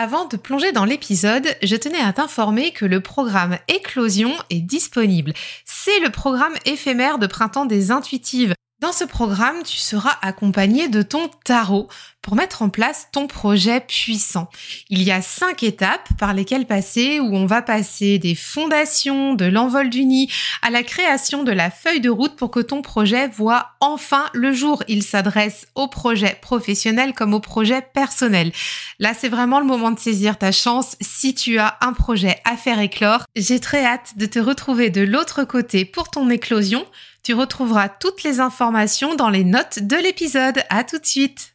Avant de plonger dans l'épisode, je tenais à t'informer que le programme Éclosion est disponible. C'est le programme éphémère de printemps des intuitives. Dans ce programme, tu seras accompagné de ton tarot pour mettre en place ton projet puissant. Il y a cinq étapes par lesquelles passer où on va passer des fondations, de l'envol du nid à la création de la feuille de route pour que ton projet voit enfin le jour. Il s'adresse au projet professionnel comme au projet personnel. Là, c'est vraiment le moment de saisir ta chance si tu as un projet à faire éclore. J'ai très hâte de te retrouver de l'autre côté pour ton éclosion. Tu retrouveras toutes les informations dans les notes de l'épisode. À tout de suite.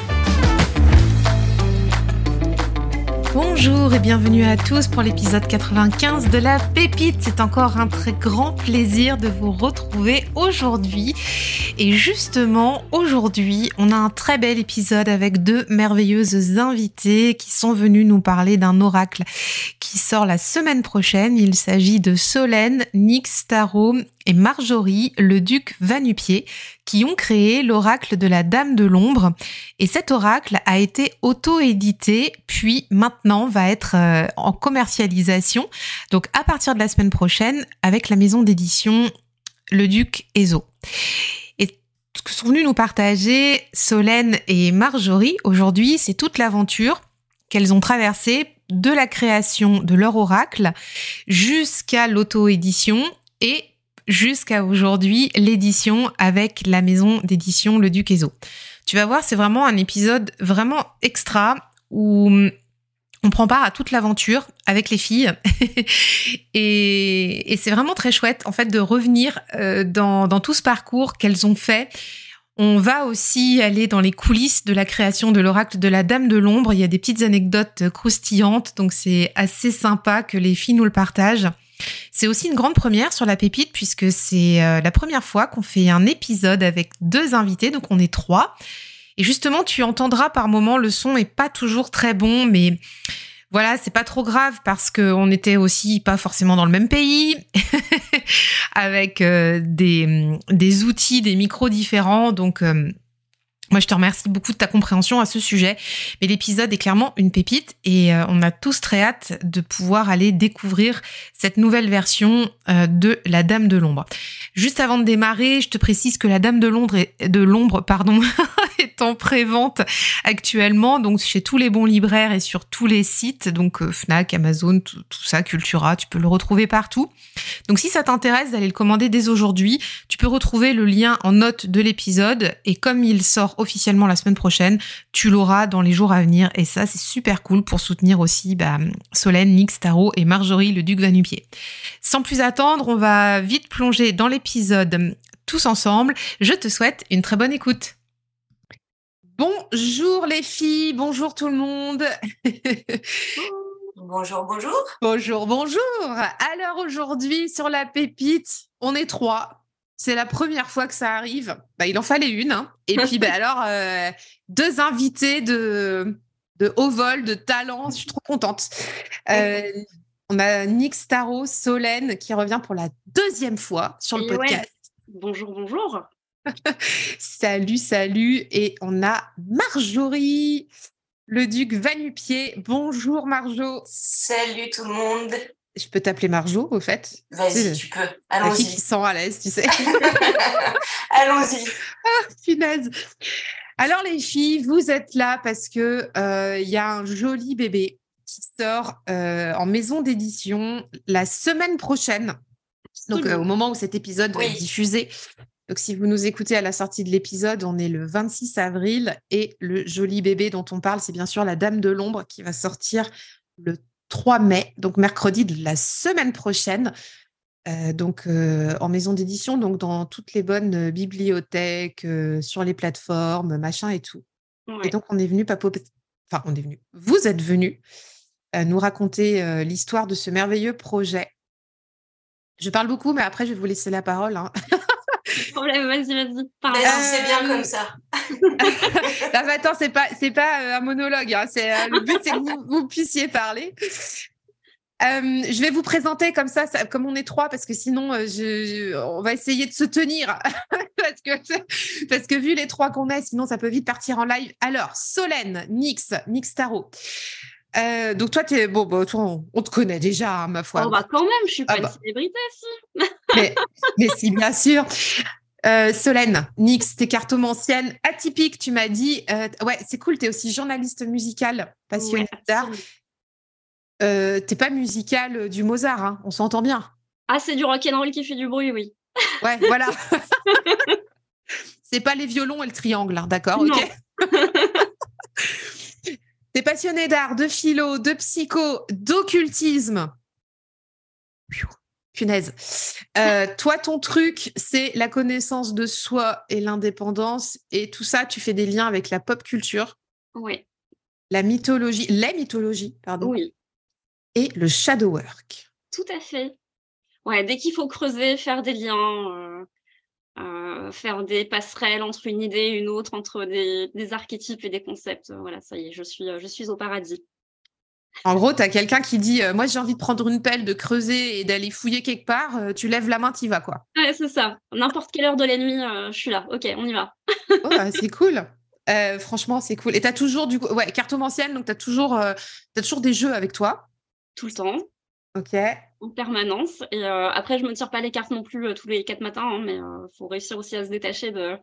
Bonjour et bienvenue à tous pour l'épisode 95 de la pépite. C'est encore un très grand plaisir de vous retrouver aujourd'hui. Et justement, aujourd'hui, on a un très bel épisode avec deux merveilleuses invitées qui sont venues nous parler d'un oracle qui sort la semaine prochaine. Il s'agit de Solène, Nix Tarot et Marjorie, le duc Vanupier, qui ont créé l'oracle de la Dame de l'Ombre. Et cet oracle a été auto-édité, puis maintenant va être euh, en commercialisation. Donc à partir de la semaine prochaine, avec la maison d'édition Le Duc Ezo. Et ce que sont venus nous partager Solène et Marjorie aujourd'hui, c'est toute l'aventure qu'elles ont traversée de la création de leur oracle jusqu'à l'auto-édition et jusqu'à aujourd'hui l'édition avec la maison d'édition Le Duc Ezo. Tu vas voir, c'est vraiment un épisode vraiment extra où on prend part à toute l'aventure avec les filles et, c'est vraiment très chouette en fait de revenir euh, dans, dans tout ce parcours qu'elles ont fait. On va aussi aller dans les coulisses de la création de l'oracle de la Dame de l'Ombre. Il y a des petites anecdotes croustillantes, donc c'est assez sympa que les filles nous le partagent. C'est aussi une grande première sur la pépite puisque c'est euh, la première fois qu'on fait un épisode avec deux invités, donc on est trois. Et justement, tu entendras par moments le son est pas toujours très bon, mais voilà, c'est pas trop grave parce qu'on était aussi pas forcément dans le même pays, avec euh, des, des outils, des micros différents, donc euh, moi, je te remercie beaucoup de ta compréhension à ce sujet. Mais l'épisode est clairement une pépite et euh, on a tous très hâte de pouvoir aller découvrir cette nouvelle version euh, de La Dame de l'ombre. Juste avant de démarrer, je te précise que La Dame de l'ombre est, de l'ombre, pardon, est en prévente actuellement, donc chez tous les bons libraires et sur tous les sites, donc euh, Fnac, Amazon, tout, tout ça, Cultura, tu peux le retrouver partout. Donc si ça t'intéresse d'aller le commander dès aujourd'hui, tu peux retrouver le lien en note de l'épisode et comme il sort officiellement la semaine prochaine. Tu l'auras dans les jours à venir et ça, c'est super cool pour soutenir aussi bah, Solène, Nix, Tarot et Marjorie, le duc Vanupier. Sans plus attendre, on va vite plonger dans l'épisode tous ensemble. Je te souhaite une très bonne écoute. Bonjour les filles, bonjour tout le monde. Bonjour, bonjour. Bonjour, bonjour. Alors aujourd'hui, sur la pépite, on est trois. C'est la première fois que ça arrive. Bah, il en fallait une. Hein. Et puis, bah, alors, euh, deux invités de, de haut vol, de talent. Je suis trop contente. Euh, on a Nick Staro, Solène, qui revient pour la deuxième fois sur le podcast. Bonjour, bonjour. salut, salut. Et on a Marjorie, le duc Vanupier. Bonjour, Marjo. Salut tout le monde. Je peux t'appeler Marjo, au fait Vas-y, tu peux. Allons-y. qui sent à l'aise, tu sais. Allons-y. Ah, punaise. Alors, les filles, vous êtes là parce que euh, il y a un joli bébé qui sort euh, en maison d'édition la semaine prochaine. Donc, euh, au moment où cet épisode va être diffusé. Donc, si vous nous écoutez à la sortie de l'épisode, on est le 26 avril et le joli bébé dont on parle, c'est bien sûr La Dame de l'Ombre qui va sortir le 3 mai, donc mercredi de la semaine prochaine. Euh, donc euh, en maison d'édition, donc dans toutes les bonnes bibliothèques, sur les plateformes, machin et tout. Et donc on est venu, Papo, enfin on est venu, vous êtes venu nous raconter l'histoire de ce merveilleux projet. Je parle beaucoup, mais après je vais vous laisser la parole. Hein. Problème, vas-y, vas-y. c'est bien comme ça. non, mais attends, c'est pas, c'est pas un monologue. Hein. C'est le but, c'est que vous, vous, puissiez parler. Euh, je vais vous présenter comme ça, comme on est trois, parce que sinon, euh, je, on va essayer de se tenir. parce, que, parce que vu les trois qu'on est, sinon, ça peut vite partir en live. Alors, Solène, Nix, Nix Tarot. Euh, donc toi, es, bon, bah, toi, on, te connaît déjà, hein, ma foi. Oh, bah, quand même, je suis pas ah, une bah. célébrité, si. mais, mais si, bien sûr. Solène, Nix, t'es cartomancienne atypique, tu m'as dit. ouais, c'est cool, tu es aussi journaliste musicale, passionnée d'art. Euh, t'es pas musical euh, du Mozart, hein, on s'entend bien. Ah, c'est du rock and roll qui fait du bruit, oui. Ouais, voilà. c'est pas les violons et le triangle, hein, d'accord Ok. T'es passionné d'art, de philo, de psycho, d'occultisme. Punaise. Euh, toi, ton truc, c'est la connaissance de soi et l'indépendance. Et tout ça, tu fais des liens avec la pop culture. Oui. La mythologie, les mythologies, pardon. Oui et le shadow work. Tout à fait. Ouais, dès qu'il faut creuser, faire des liens, euh, euh, faire des passerelles entre une idée et une autre, entre des, archétypes et des concepts, euh, voilà, ça y est, je suis, je suis au paradis. En gros, tu as quelqu'un qui dit Moi, j'ai envie de prendre une pelle, de creuser et d'aller fouiller quelque part. tu lèves la main, tu y vas, quoi. Ouais, c'est ça. N'importe quelle heure de la nuit, je suis là. Ok, on y va. oh, bah, c'est cool. franchement, c'est cool. Et tu as toujours, du coup, ouais, cartomancienne, donc tu as, toujours, as toujours des jeux avec toi tout le temps. Ok. En permanence. Et euh, après, je me tire pas les cartes non plus euh, tous les quatre matins, hein, mais euh, faut réussir aussi à se détacher de,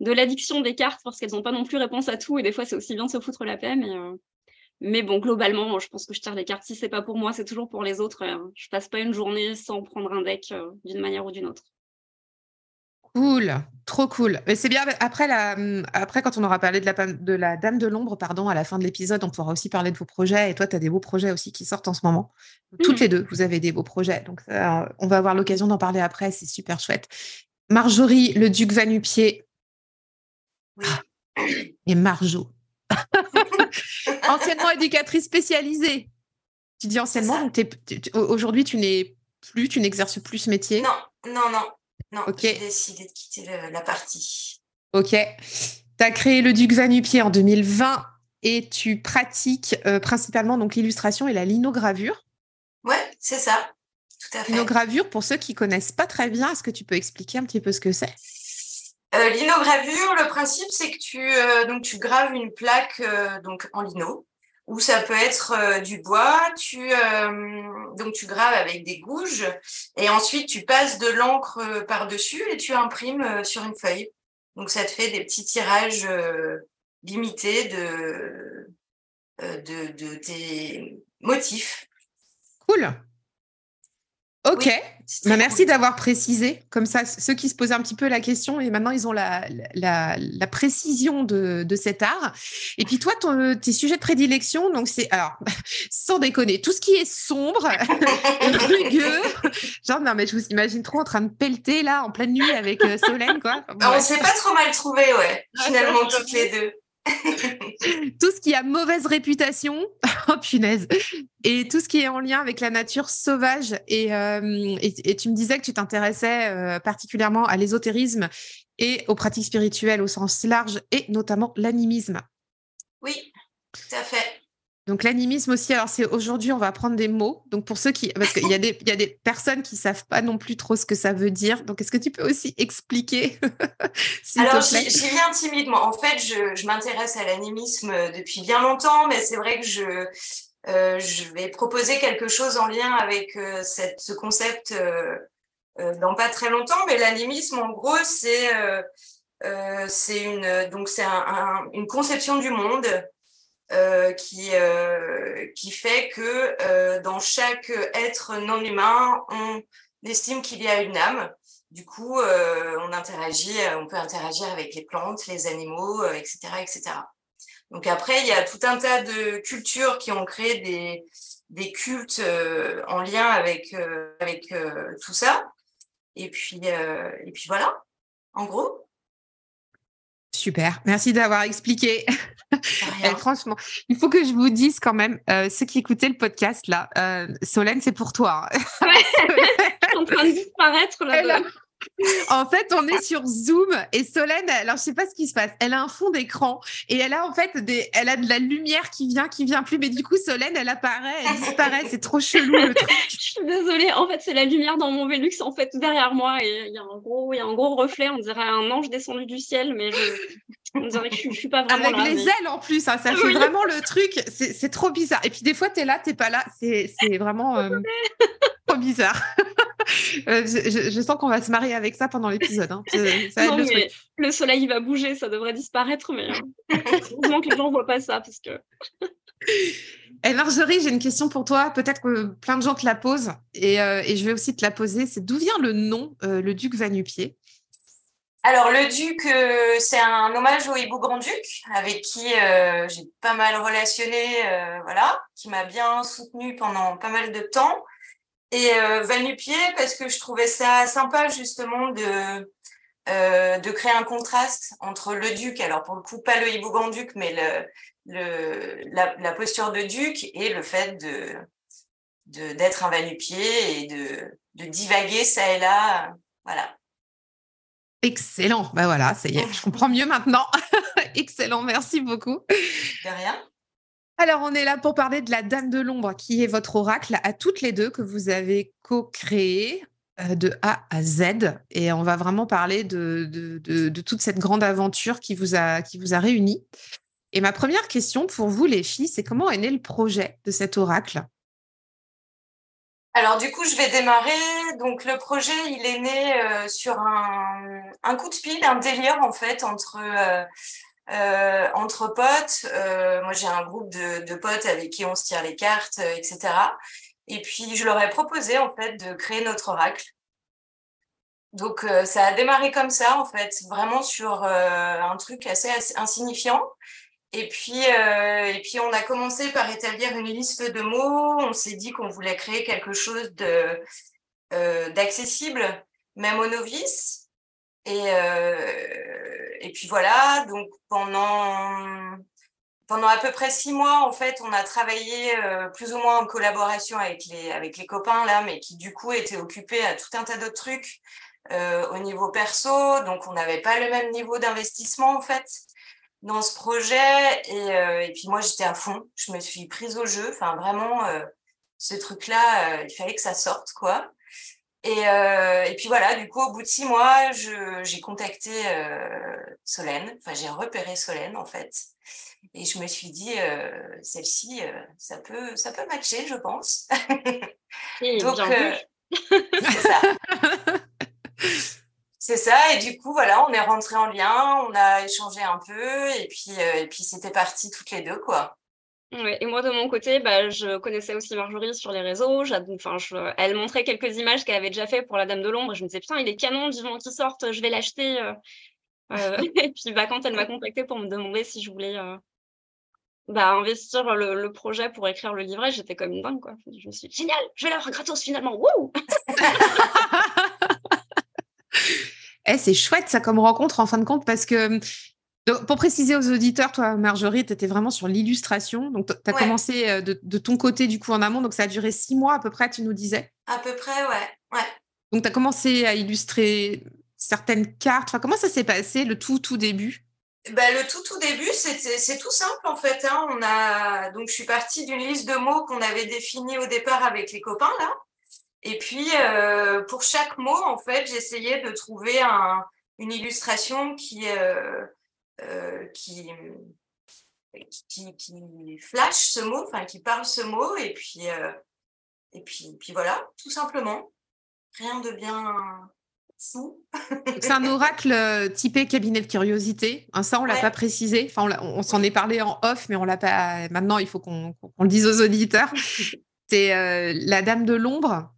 de l'addiction des cartes parce qu'elles n'ont pas non plus réponse à tout. Et des fois, c'est aussi bien de se foutre la paix. Mais, mais bon, globalement, je pense que je tire les cartes. Si c'est pas pour moi, c'est toujours pour les autres. je passe pas une journée sans prendre un deck d'une manière ou d'une autre. Cool, trop cool. Mais c'est bien. Après, la, après, quand on aura parlé de la, de la Dame de l'ombre, pardon, à la fin de l'épisode, on pourra aussi parler de vos projets. Et toi, tu as des beaux projets aussi qui sortent en ce moment. Toutes mmh. les deux, vous avez des beaux projets. Donc, on va avoir l'occasion d'en parler après. C'est super chouette. Marjorie, le duc Vanupier. Oui. Et Marjo. anciennement éducatrice spécialisée. Tu dis anciennement, donc aujourd'hui, tu n'es plus, tu n'exerces plus ce métier? Non, non, non. Non, j'ai décidé de quitter la partie. Ok. Tu as créé le Duc Vanupier en 2020 et tu pratiques euh, principalement donc l'illustration et la linogravure. Ouais, c'est ça. Tout à fait. Linogravure, pour ceux qui connaissent pas très bien, est-ce que tu peux expliquer un petit peu ce que c'est? Euh, L'inogravure, le principe, c'est que tu, euh, donc, tu graves une plaque donc, en lino ou ça peut être du bois. Tu, donc, tu graves avec des gouges et ensuite tu passes de l'encre euh, par-dessus et tu imprimes sur une feuille. Donc, ça te fait des petits tirages limités de, de, de tes motifs. Cool. Ok. Bah, merci d'avoir précisé. Comme ça, ceux qui se posaient un petit peu la question, et maintenant ils ont la, la, précision de, de, cet art. Et puis toi, ton, tes sujets de prédilection, donc c'est, alors, sans déconner, tout ce qui est sombre, rugueux. Genre, non, mais je vous imagine trop en train de pelleter là, en pleine nuit avec euh, Solène, quoi. on s'est pas trop mal trouvé, ouais, finalement, toutes les deux. tout ce qui a mauvaise réputation, oh punaise, et tout ce qui est en lien avec la nature sauvage. Et, euh, tu me disais que tu t'intéressais euh, particulièrement à l'ésotérisme et aux pratiques spirituelles au sens large, et notamment l'animisme. Oui, tout à fait. Donc l'animisme aussi, alors c'est aujourd'hui on va prendre des mots. Donc pour ceux qui, parce qu'il y a des, il y a des personnes qui savent pas non plus trop ce que ça veut dire. Donc est-ce que tu peux aussi expliquer Alors j'y viens timidement. En fait, je, je m'intéresse à l'animisme depuis bien longtemps, mais c'est vrai que je euh, je vais proposer quelque chose en lien avec euh, cette, ce concept euh, dans pas très longtemps. Mais l'animisme, en gros, c'est c'est une donc c'est un, un, une conception du monde euh, qui, euh, qui fait que euh, dans chaque être non humain, on estime qu'il y a une âme. du coup, on interagit, on peut interagir avec les plantes, les animaux, etc., etc. Donc après, il y a tout un tas de cultures qui ont créé des, des cultes en lien avec, avec tout ça. Et puis, et puis voilà, en gros. Super, merci d'avoir expliqué. franchement, il faut que je vous dise quand même, euh, ceux qui écoutaient le podcast là, euh, Solène, c'est pour toi. Hein. je suis en train de disparaître là en fait, on est sur Zoom et Solène, alors je sais pas ce qui se passe. Elle a un fond d'écran et elle a en fait des, elle a de la lumière qui vient, qui vient plus. Mais du coup, Solène, elle apparaît, elle disparaît. C'est trop chelou le truc. je suis désolée. En fait, c'est la lumière dans mon Velux en fait derrière moi et il y a un gros, il y a un gros reflet. On dirait un ange descendu du ciel, mais je, on dirait que je, suis pas vraiment Avec les ailes en plus, hein, ça fait vraiment le truc. C'est trop bizarre. Et puis des fois, tu es là, t'es pas là. C'est vraiment euh, trop bizarre. Euh, je, sens qu'on va se marier avec ça pendant l'épisode. Hein. le, soleil va bouger, ça devrait disparaître, mais euh, heureusement que les gens ne voient pas ça. Parce que... Eh, Marjorie, j'ai une question pour toi. Peut-être que plein de gens te la posent et, euh, je vais aussi te la poser. C'est d'où vient le nom, le duc Vanupier? Alors, le duc, c'est un hommage au hibou grand-duc, avec qui j'ai pas mal relationné, voilà, qui m'a bien soutenu pendant pas mal de temps. Et euh, Vanupier, parce que je trouvais ça sympa justement de, euh, de créer un contraste entre le duc, alors pour le coup pas le hibou-grand-duc, mais le, le, la, la, posture de duc et le fait de d'être un Vanupier et de, de divaguer ça et là. Voilà. Excellent. Ben voilà, ça y est, je comprends mieux maintenant. Excellent, merci beaucoup. De rien. Alors, on est là pour parler de la Dame de l'Ombre, qui est votre oracle à toutes les deux que vous avez co-créé euh, de A à Z. Et on va vraiment parler de, toute cette grande aventure qui vous a, qui vous a réunis. Et ma première question pour vous, les filles, c'est comment est né le projet de cet oracle? Alors du coup, je vais démarrer. Donc le projet, il est né euh, sur un, un, coup de pile, un délire en fait entre euh, euh, entre potes. Euh, moi, j'ai un groupe de, potes avec qui on se tire les cartes, euh, etc. Et puis, je leur ai proposé, en fait, de créer notre oracle. Donc, ça a démarré comme ça, en fait, vraiment sur un truc assez, insignifiant. Et puis, et puis, on a commencé par établir une liste de mots. On s'est dit qu'on voulait créer quelque chose d'accessible, même aux novices. Et, et puis voilà, donc pendant, pendant à peu près six mois, en fait, on a travaillé euh, plus ou moins en collaboration avec les, avec les copains là, mais qui du coup étaient occupés à tout un tas d'autres trucs euh, au niveau perso. Donc on n'avait pas le même niveau d'investissement en fait dans ce projet. Et, euh, et puis moi, j'étais à fond. Je me suis prise au jeu. Enfin, vraiment, ce truc-là, il fallait que ça sorte, quoi. Et, euh, et, puis voilà, du coup, au bout de six mois, j'ai contacté euh, Solène, enfin j'ai repéré Solène en fait, et je me suis dit, euh, celle-ci, ça peut, ça peut matcher, je pense. Donc, c'est ça. c'est ça, et du coup, voilà, on est rentré en lien, on a échangé un peu, et puis, et puis c'était parti toutes les deux, quoi et moi, de mon côté, bah, je connaissais aussi Marjorie sur les réseaux. Enfin, elle montrait quelques images qu'elle avait déjà fait pour la Dame de l'Ombre. Je me disais, putain, il est canon, vivant qu'il sorte, je vais l'acheter. Euh, euh, et puis, bah, quand elle m'a contacté pour me demander si je voulais euh, bah, investir le, projet pour écrire le livret, j'étais comme une dingue. Quoi. Je me suis dit, génial, je vais l'avoir gratos finalement. Wouh eh, c'est chouette ça comme rencontre en fin de compte parce que pour préciser aux auditeurs, toi, Marjorie, tu étais vraiment sur l'illustration. Donc, tu as commencé euh, de, ton côté, du coup, en amont. Donc, ça a duré six mois à peu près, tu nous disais À peu près, ouais. ouais. Donc, tu as commencé à illustrer certaines cartes. Enfin, comment ça s'est passé, le tout, tout début? Bah, le tout tout début, c'est tout simple en fait. Hein. On a donc je suis partie d'une liste de mots qu'on avait définie au départ avec les copains là. Et puis euh, pour chaque mot, en fait, j'essayais de trouver un, une illustration qui euh, euh, qui, qui, qui, flash ce mot, enfin qui parle ce mot, et puis, euh, et puis, puis voilà, tout simplement. Rien de bien fou. C'est un oracle euh, typé cabinet de curiosité. Hein, ça, on l'a pas précisé. Enfin, on, s'en est parlé en off, mais on l'a pas. Maintenant, il faut qu'on le dise aux auditeurs. C'est la Dame de l'ombre.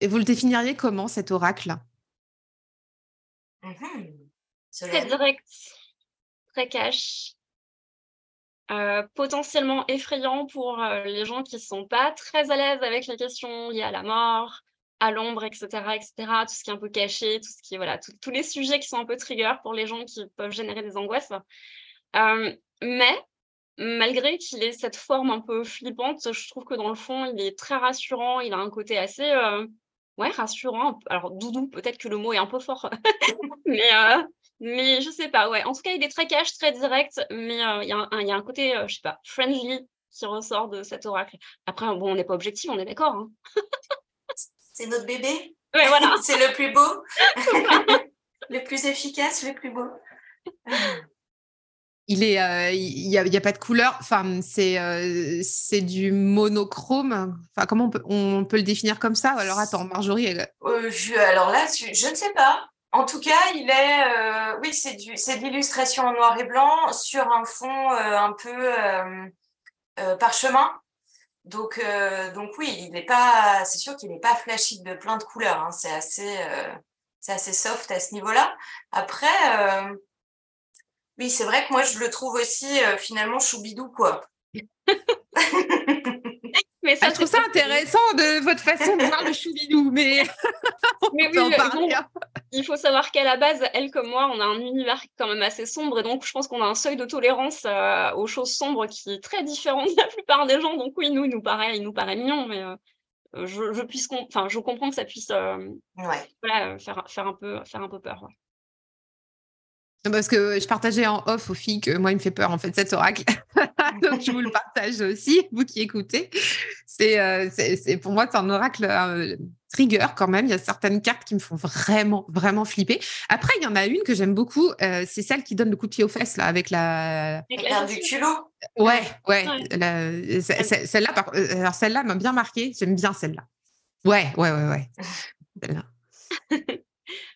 Et vous le définiriez comment cet oracle? Mhm. Très direct, très cash. Euh, potentiellement effrayant pour euh, les gens qui ne sont pas très à l'aise avec les questions liées à la mort, à l'ombre, etc., etc., tout ce qui est un peu caché, tout ce qui voilà, tous les sujets qui sont un peu trigger pour les gens qui peuvent générer des angoisses. Euh, mais malgré qu'il ait cette forme un peu flippante, je trouve que dans le fond, il est très rassurant. Il a un côté assez ouais, rassurant. Alors, doudou, peut-être que le mot est un peu fort, mais mais je sais pas, ouais. En tout cas, il est très cash, très direct, mais euh, il y, a un côté, euh, je sais pas, friendly qui ressort de cet oracle. Après, bon, on n'est pas objectif, on est d'accord. Hein. C'est notre bébé. Ouais, voilà. C'est le plus beau, le plus efficace, le plus beau. Il est, euh, il n'y a, a, pas de couleur. Enfin, c'est, c'est du monochrome. Enfin, comment on peut, on peut le définir comme ça? Alors attends, Marjorie. je, alors là, je ne sais pas. En tout cas, il est, euh, oui, c'est de l'illustration en noir et blanc sur un fond euh, un peu euh, parchemin. Donc, donc oui, il n'est pas, c'est sûr qu'il n'est pas flashy de plein de couleurs. Hein. c'est assez, c'est assez soft à ce niveau-là. Après, oui, c'est vrai que moi je le trouve aussi finalement choubidou quoi. Mais ça, ah, je trouve ça intéressant de votre façon de voir le choubidou, mais, mais oui, en parler. Hein. il faut savoir qu'à la base, elle comme moi, on a un univers quand même assez sombre, et donc je pense qu'on a un seuil de tolérance euh, aux choses sombres qui est très différent de la plupart des gens. Donc oui, nous, il nous paraît, il nous paraît mignon, mais euh, je, je, puisse, enfin, je comprends que ça puisse, euh, ouais. faire, faire un peu, faire un peu peur. Parce que je partageais en off aux filles que moi, il me fait peur, en fait, cet oracle. Donc, je vous le partage aussi, vous qui écoutez. C'est, euh, c'est, pour moi, c'est un oracle euh, trigger quand même. Il y a certaines cartes qui me font vraiment, vraiment flipper. Après, il y en a une que j'aime beaucoup. Euh, c'est celle qui donne le coup de pied aux fesses, là, avec la. Avec du culot. Ouais, ouais. celle-là, alors celle-là m'a bien marqué. J'aime bien celle-là. Ouais, ouais, ouais, ouais. Celle-là.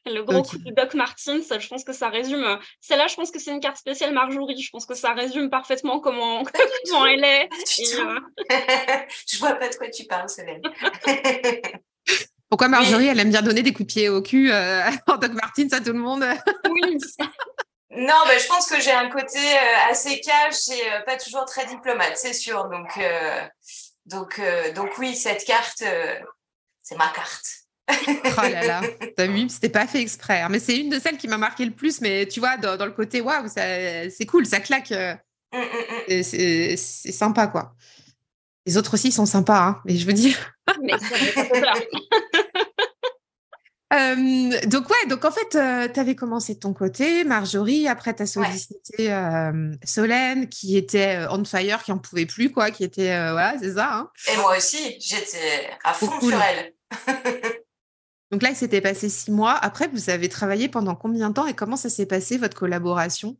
Le gros coup de Doc Martins, je pense que ça résume. Euh, celle-là, je pense que c'est une carte spéciale Marjorie. Je pense que ça résume parfaitement comment, comment elle est. Euh, je vois pas de quoi tu parles, Céline. Pourquoi Marjorie, elle aime bien donner des coups de pied au cul euh, en Doc Martins à tout le monde? Oui. Non, bah, je pense que j'ai un côté assez cash et pas toujours très diplomate, c'est sûr. Donc, donc, donc oui, cette carte, c'est ma carte oh là là, t'as vu, c'était pas fait exprès. Hein. Mais c'est une de celles qui m'a marqué le plus. Mais tu vois, dans, le côté waouh, c'est cool, ça claque. Euh, mm, mm, mm. c'est sympa, quoi. Les autres aussi sont sympas, hein, mais je veux dire. Euh, donc ouais, donc en fait, euh, tu avais commencé de ton côté, Marjorie, après tu as sollicité Solène, qui était on fire, qui en pouvait plus, quoi, qui était, voilà, c'est ça. Hein. Et moi aussi, j'étais à fond sur elle. Donc là, il s'était passé six mois. Après, vous avez travaillé pendant combien de temps et comment ça s'est passé, votre collaboration?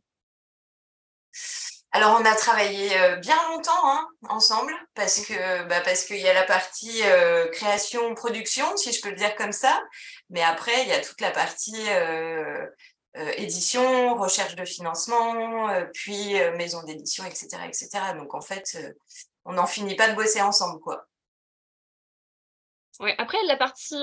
Alors, on a travaillé euh, bien longtemps hein, ensemble parce que bah, parce qu'il y a la partie euh, création production, si je peux le dire comme ça, mais après il y a toute la partie euh, édition, recherche de financement, puis maison d'édition, etc., etc. Donc en fait, on n'en finit pas de bosser ensemble, quoi. Oui, après la partie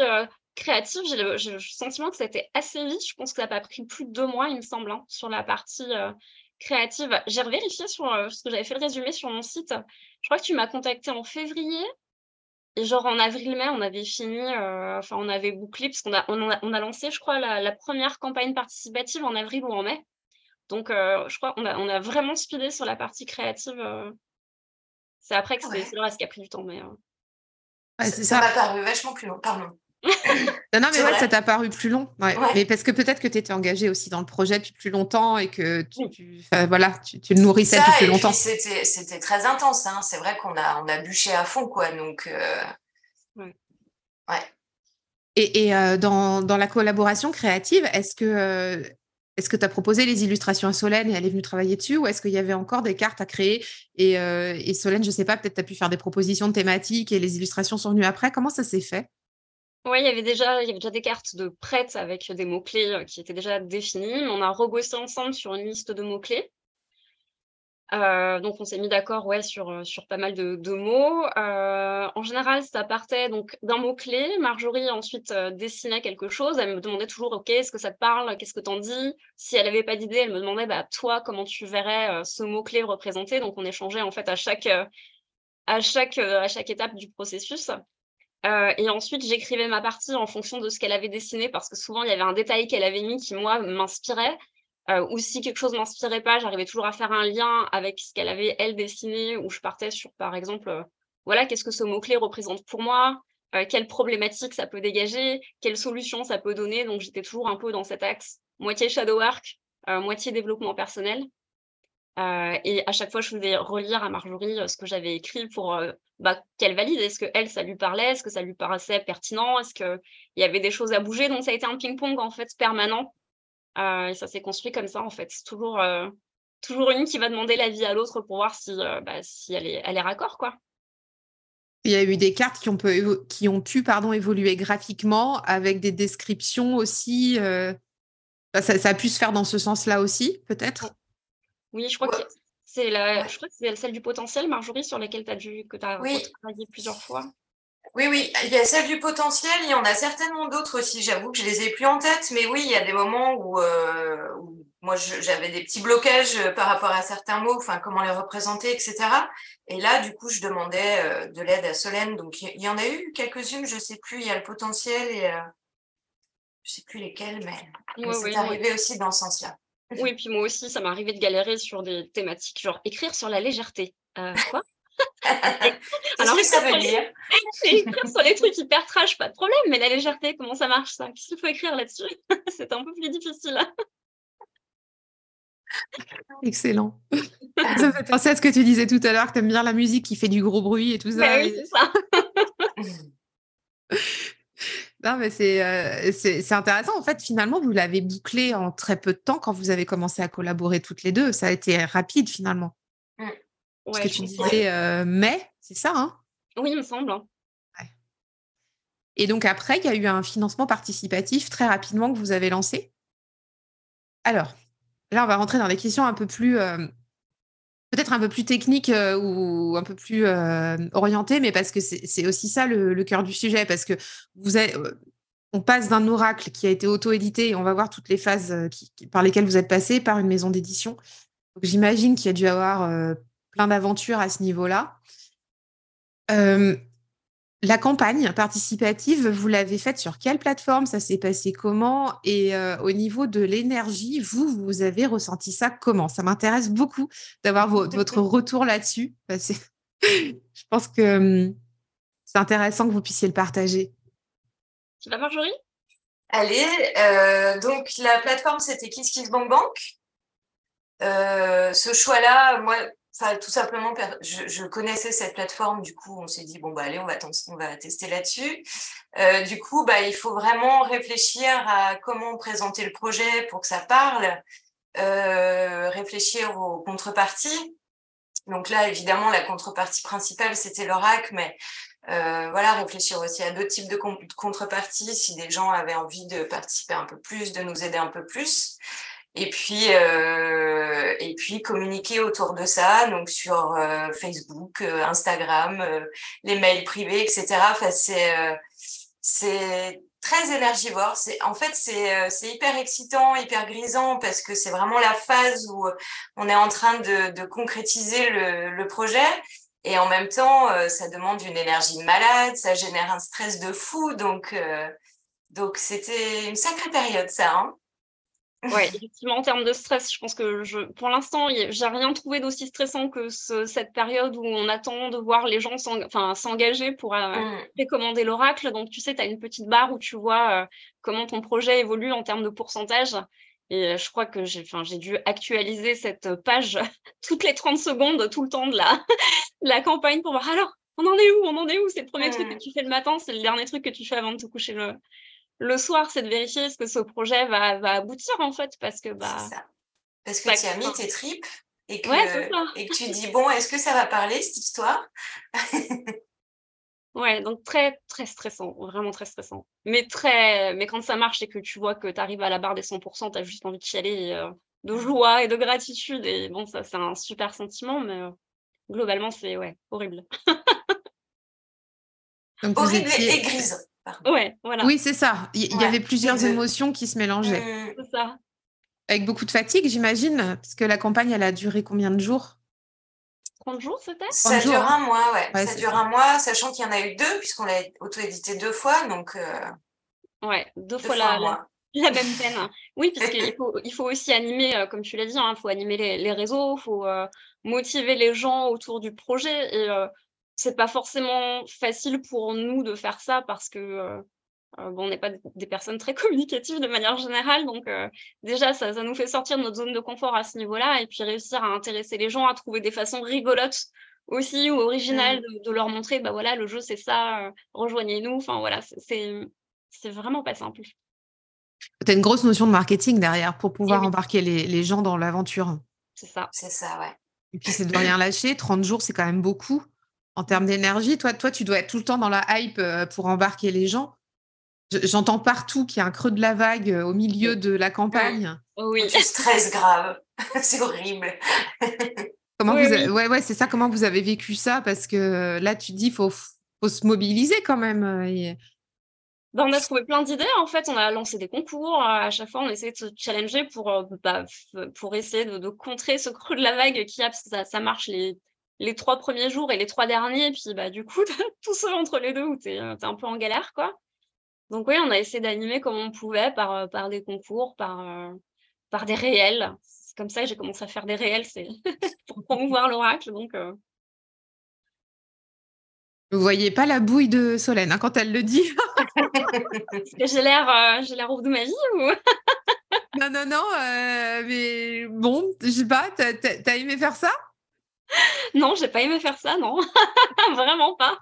créative, j'ai le, sentiment que ça a été assez vite. Je pense que ça n'a pas pris plus de deux mois, il me semble, hein, sur la partie euh, créative. J'ai revérifié sur euh, ce que j'avais fait le résumé sur mon site. Je crois que tu m'as contacté en février. Et genre en avril-mai, on avait fini, euh, enfin on avait bouclé, parce qu'on a, on a, lancé, je crois, la, première campagne participative en avril ou en mai. Donc je crois qu'on a, on a vraiment speedé sur la partie créative. C'est après que c'est le reste qui a pris du temps. Mais, ça m'a paru vachement plus long, pardon non, non, mais ouais, ça t'a paru plus long. Mais parce que peut-être que tu étais engagée aussi dans le projet depuis plus longtemps et que tu, voilà, tu, le nourrissais depuis plus longtemps. C'était très intense. Hein. C'est vrai qu'on a, on a bûché à fond. Quoi, donc, euh, ouais. Et, et euh, dans, dans, la collaboration créative, est-ce que euh, est-ce que tu as proposé les illustrations à Solène et elle est venue travailler dessus ou est-ce qu'il y avait encore des cartes à créer et, et Solène, je ne sais pas, peut-être tu as pu faire des propositions de thématiques et les illustrations sont venues après. Comment ça s'est fait? Oui, il y avait déjà, des cartes de prêtes avec des mots-clés euh, qui étaient déjà définis, on a rebossé ensemble sur une liste de mots-clés. Euh, donc, on s'est mis d'accord ouais, sur, euh, sur pas mal de, mots. En général, ça partait donc d'un mot-clé. Marjorie ensuite dessinait quelque chose. Elle me demandait toujours, OK, est-ce que ça te parle? Qu'est-ce que t'en dis? Si elle n'avait pas d'idée, elle me demandait, bah, toi, comment tu verrais ce mot-clé représenté Donc, on échangeait en fait à chaque étape du processus. Et ensuite, j'écrivais ma partie en fonction de ce qu'elle avait dessiné parce que souvent, il y avait un détail qu'elle avait mis qui, moi, m'inspirait. Euh, ou si quelque chose m'inspirait pas, j'arrivais toujours à faire un lien avec ce qu'elle avait elle dessiné, où je partais sur, par exemple, euh, voilà, qu'est-ce que ce mot-clé représente pour moi, euh, quelle problématique ça peut dégager, quelle solution ça peut donner. Donc j'étais toujours un peu dans cet axe, moitié shadow work, moitié développement personnel. Et à chaque fois, je faisais relire à Marjorie ce que j'avais écrit pour bah, qu'elle valide. Est-ce que elle, ça lui parlait? Est-ce que ça lui paraissait pertinent? Est-ce qu'il y avait des choses à bouger? Donc ça a été un ping-pong en fait permanent euh, et ça s'est construit comme ça, en fait. C'est toujours, euh, toujours une qui va demander l'avis à l'autre pour voir si, euh, bah, si elle, est, elle est raccord, quoi. Il y a eu des cartes qui ont, pu, qui ont pu pardon, évoluer graphiquement avec des descriptions aussi. Bah, ça, ça, a pu se faire dans ce sens-là aussi, peut-être? Oui, je crois que c'est la, je crois que c'est celle du potentiel, Marjorie, sur laquelle tu as dû que tu as travaillé plusieurs fois. Oui, oui, il y a celle du potentiel, il y en a certainement d'autres aussi, j'avoue que je les ai plus en tête, mais oui, il y a des moments où, euh, moi j'avais des petits blocages euh, par rapport à certains mots, enfin comment les représenter, etc. Et là, du coup, je demandais euh, de l'aide à Solène, donc il y, en a eu quelques-unes, je sais plus, il y a le potentiel et euh, je sais plus lesquelles, mais, c'est arrivé aussi dans ce sens-là. Oui, puis moi aussi, ça m'est arrivé de galérer sur des thématiques, genre écrire sur la légèreté. quoi? Alors, que ça veut dire Écrire sur les trucs hyper trash, pas de problème, mais la légèreté, comment ça marche ça? Qu'est-ce qu'il faut écrire là-dessus? C'est un peu plus difficile. Excellent. ça fait penser à ce que tu disais tout à l'heure, que tu aimes bien la musique qui fait du gros bruit et tout ça. Ben oui, c'est ça. Non, mais euh, c'est, c'est, intéressant. En fait, finalement, vous l'avez bouclé en très peu de temps quand vous avez commencé à collaborer toutes les deux. Ça a été rapide finalement. Mm. Ce que tu disais euh, mai, c'est ça hein? Oui, il me semble. Hein. Et donc après, il y a eu un financement participatif très rapidement que vous avez lancé? Alors, là, on va rentrer dans des questions un peu plus, euh, peut-être un peu plus techniques euh, ou un peu plus orientées, mais parce que c'est aussi ça le, cœur du sujet, parce que vous avez, on passe d'un oracle qui a été auto-édité et on va voir toutes les phases par lesquelles vous êtes passé par une maison d'édition. J'imagine qu'il y a dû avoir plein d'aventures à ce niveau-là. La campagne participative, vous l'avez faite sur quelle plateforme? Ça s'est passé comment? Et euh, au niveau de l'énergie, vous, vous avez ressenti ça comment? Ça m'intéresse beaucoup d'avoir votre retour là-dessus. je pense que hum, c'est intéressant que vous puissiez le partager. Vas, Marjorie? Allez, euh, donc la plateforme, c'était KissKissBankBank. Euh, ce choix-là, moi, tout simplement, je, connaissais cette plateforme, du coup, on s'est dit, bon, bah, allez, on va, tester là-dessus. Euh, du coup, bah, il faut vraiment réfléchir à comment présenter le projet pour que ça parle, euh, réfléchir aux contreparties. Donc là, évidemment, la contrepartie principale, c'était l'oracle, mais euh, voilà, réfléchir aussi à d'autres types de, contreparties si des gens avaient envie de participer un peu plus, de nous aider un peu plus et puis et puis communiquer autour de ça donc sur euh, Facebook euh, Instagram euh, les mails privés etc enfin c'est très énergivore. En fait c'est hyper excitant hyper grisant parce que c'est vraiment la phase où on est en train de, concrétiser le, le projet. Et en même temps ça demande une énergie malade ça génère un stress de fou. Donc donc c'était une sacrée période ça hein oui, effectivement, en termes de stress, je pense que je, pour l'instant, j'ai rien trouvé d'aussi stressant que cette période où on attend de voir les gens s'engager pour euh, mmh. précommander l'oracle. Donc, tu sais, tu as une petite barre où tu vois euh, comment ton projet évolue en termes de pourcentage. Et je crois que j'ai dû actualiser cette page toutes les 30 secondes, tout le temps de la, la campagne pour voir alors, on en est où? On en est où? C'est le premier truc que mmh. tu fais le matin, c'est le dernier truc que tu fais avant de te coucher le, le soir, c'est de vérifier ce que ce projet va, aboutir en fait, parce que bah. Ça. Parce que tu as mis tes tripes et que, et que tu dis bon, est-ce que ça va parler cette histoire? Ouais, donc très très stressant, vraiment très stressant. Mais très, mais quand ça marche et que tu vois que tu arrives à la barre des 100%, tu as juste envie de chialer euh, de joie et de gratitude. Et bon, ça, c'est un super sentiment, mais globalement, c'est ouais, horrible. horrible et grise. Ouais, voilà. Oui, c'est ça. Il y, avait plusieurs émotions qui se mélangeaient. C'est ça. Avec beaucoup de fatigue, j'imagine, parce que la campagne, elle a duré combien de jours? 30 jours, c'était Ça dure hein. un mois, ouais. ça dure un mois, sachant qu'il y en a eu deux, puisqu'on l'a auto-édité deux fois, donc... Euh, ouais, deux, fois, la, la, même peine. Oui, puisqu'il faut, il faut aussi animer, euh, comme tu l'as dit, il hein, faut animer les, réseaux, il faut euh, motiver les gens autour du projet, et c'est pas forcément facile pour nous de faire ça, parce que euh, bon, on n'est pas des personnes très communicatives de manière générale, donc euh, déjà, ça, ça, nous fait sortir de notre zone de confort à ce niveau-là, et puis réussir à intéresser les gens, à trouver des façons rigolotes aussi ou originales mmh. de, leur montrer, bah voilà, le jeu c'est ça, euh, rejoignez-nous. Enfin voilà, c'est vraiment pas simple. Tu as une grosse notion de marketing derrière pour pouvoir embarquer les, les, gens dans l'aventure. C'est ça. C'est ça, ouais. Et puis c'est de rien lâcher. 30 jours, c'est quand même beaucoup en termes d'énergie. Toi, toi, tu dois être tout le temps dans la hype pour embarquer les gens. J'entends partout qu'il y a un creux de la vague euh, au milieu de la campagne. Oui. Tu stresses grave. c'est horrible. Comment vous Ouais, ouais, c'est ça. Comment vous avez vécu ça? Parce que euh, là, tu dis, faut, faut se mobiliser quand même. Euh, ben, on a trouvé plein d'idées. En fait, on a lancé des concours. À chaque fois, on essaie de se challenger pour, bah, pour essayer de, contrer ce creux de la vague qui a, ça, ça marche les, les trois premiers jours et les trois derniers. Et puis, bah, du coup, tout seul entre les deux où tu es, es, un peu en galère, quoi. Donc oui, on a essayé d'animer comme on pouvait par, euh, par des concours, par, euh, par des réels. C'est comme ça que j'ai commencé à faire des réels, c'est pour promouvoir l'oracle. Donc, euh. Vous voyez pas la bouille de Solène hein, quand elle le dit. Est-ce que j'ai l'air j'ai l'air ouf de ma vie ou? Non, non, non, mais bon, je sais pas, t'as as aimé faire ça? Non, j'ai pas aimé faire ça, non. Vraiment pas.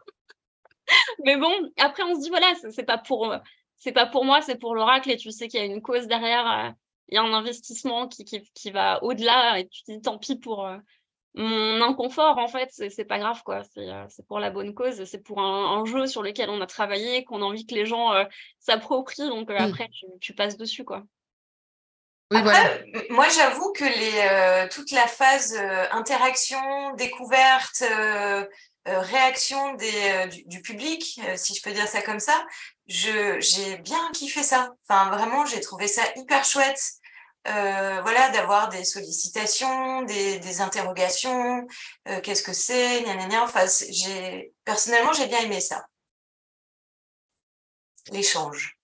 Mais bon, après, on se dit, voilà, c'est pas pour, c'est pas pour moi, c'est pour l'oracle. Et tu sais qu'il y a une cause derrière, euh, il y a un investissement qui, qui, qui va au-delà. Et tu te dis, tant pis pour euh, mon inconfort, en fait, c'est pas grave, quoi. Euh, c'est pour la bonne cause. C'est pour un, jeu sur lequel on a travaillé, qu'on a envie que les gens s'approprient. Donc après, tu, passes dessus, quoi. Oui, voilà. Moi, j'avoue que les, toute la phase interaction, découverte, euh, réaction des, euh, du, public, euh, si je peux dire ça comme ça, j'ai bien kiffé ça. Enfin, vraiment, j'ai trouvé ça hyper chouette. voilà, d'avoir des sollicitations, des, des interrogations, qu'est-ce que c'est, Enfin, j'ai personnellement, j'ai bien aimé ça. L'échange.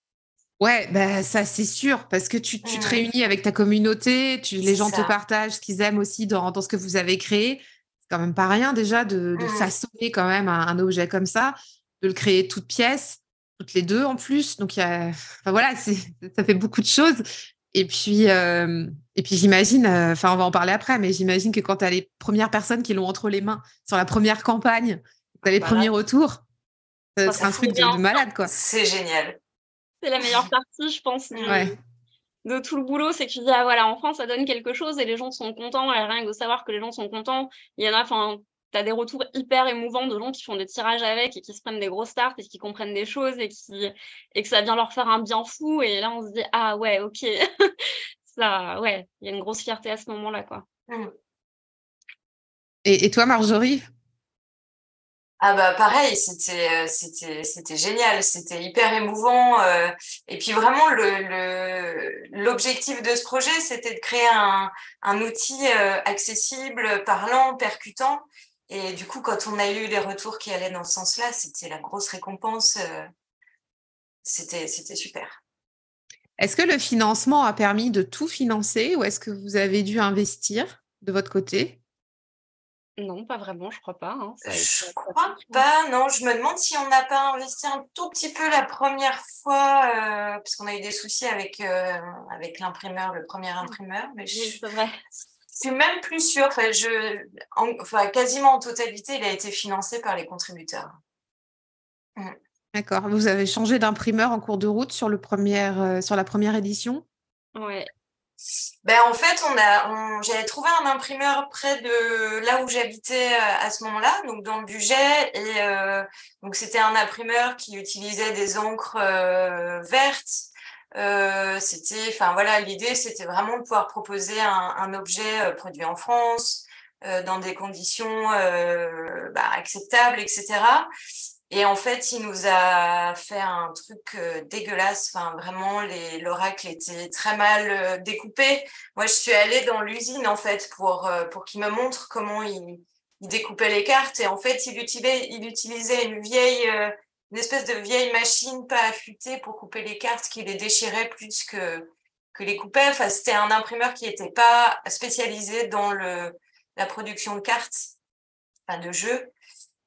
Ouais, bah, ça c'est sûr, parce que tu, tu te mmh. réunis avec ta communauté, tu, les gens te partagent ce qu'ils aiment aussi dans, dans, ce que vous avez créé quand même pas rien déjà de, de mmh. façonner quand même un, objet comme ça, de le créer toute pièce, toutes les deux en plus. Donc, il y a, enfin voilà, ça fait beaucoup de choses. Et puis, euh, et puis j'imagine, euh, enfin, on va en parler après, mais j'imagine que quand tu as les premières personnes qui l'ont entre les mains sur la première campagne, tu as les premiers retours, c'est un truc de, malade, quoi. C'est génial. C'est la meilleure partie, je pense. Ouais de tout le boulot, c'est que tu dis, ah voilà, en France, ça donne quelque chose et les gens sont contents. Et rien que de savoir que les gens sont contents, il y en a, enfin, tu as des retours hyper émouvants de gens qui font des tirages avec et qui se prennent des grosses tartes et qui comprennent des choses et, qui, et que ça vient leur faire un bien fou. Et là, on se dit, ah ouais, ok. ça, ouais, il y a une grosse fierté à ce moment-là, quoi. Et, et toi, Marjorie? Ah bah pareil, c'était euh, c'était c'était génial, c'était hyper émouvant euh, et puis vraiment le l'objectif de ce projet, c'était de créer un un outil euh, accessible, parlant, percutant. Et du coup quand on a eu les retours qui allaient dans ce sens-là, c'était la grosse récompense c'était c'était super. Est-ce que le financement a permis de tout financer ou est-ce que vous avez dû investir de votre côté? Non, pas vraiment, je crois pas. Hein. je crois pas, non. Je me demande si on n'a pas investi un tout petit peu la première fois, euh, parce qu'on a eu des soucis avec, euh, avec l'imprimeur, le premier mmh. imprimeur. Mais je, c'est vrai. suis même plus sûre. Enfin, je, enfin, quasiment en totalité, il a été financé par les contributeurs. Mmh. D'accord. Vous avez changé d'imprimeur en cours de route sur, le premier, euh, sur la première édition? Ouais, ben, en fait, on j'avais trouvé un imprimeur près de là où j'habitais euh, à ce moment-là, donc dans le budget. Et euh, donc, c'était un imprimeur qui utilisait des encres euh, vertes, c'était, enfin voilà, l'idée c'était vraiment de pouvoir proposer un, objet produit en France, dans des conditions bah, acceptables, etc. Et en fait, il nous a fait un truc dégueulasse. Enfin, vraiment, l'oracle était très mal découpé. Moi, je suis allée dans l'usine, en fait, pour, pour qu'il me montre comment il, il, découpait les cartes. Et en fait, il utilisait, il utilisait une vieille, une espèce de vieille machine pas affûtée pour couper les cartes qui les déchirait plus que, que les coupait. Enfin, c'était un imprimeur qui n'était pas spécialisé dans le, la production de cartes, enfin, de jeux.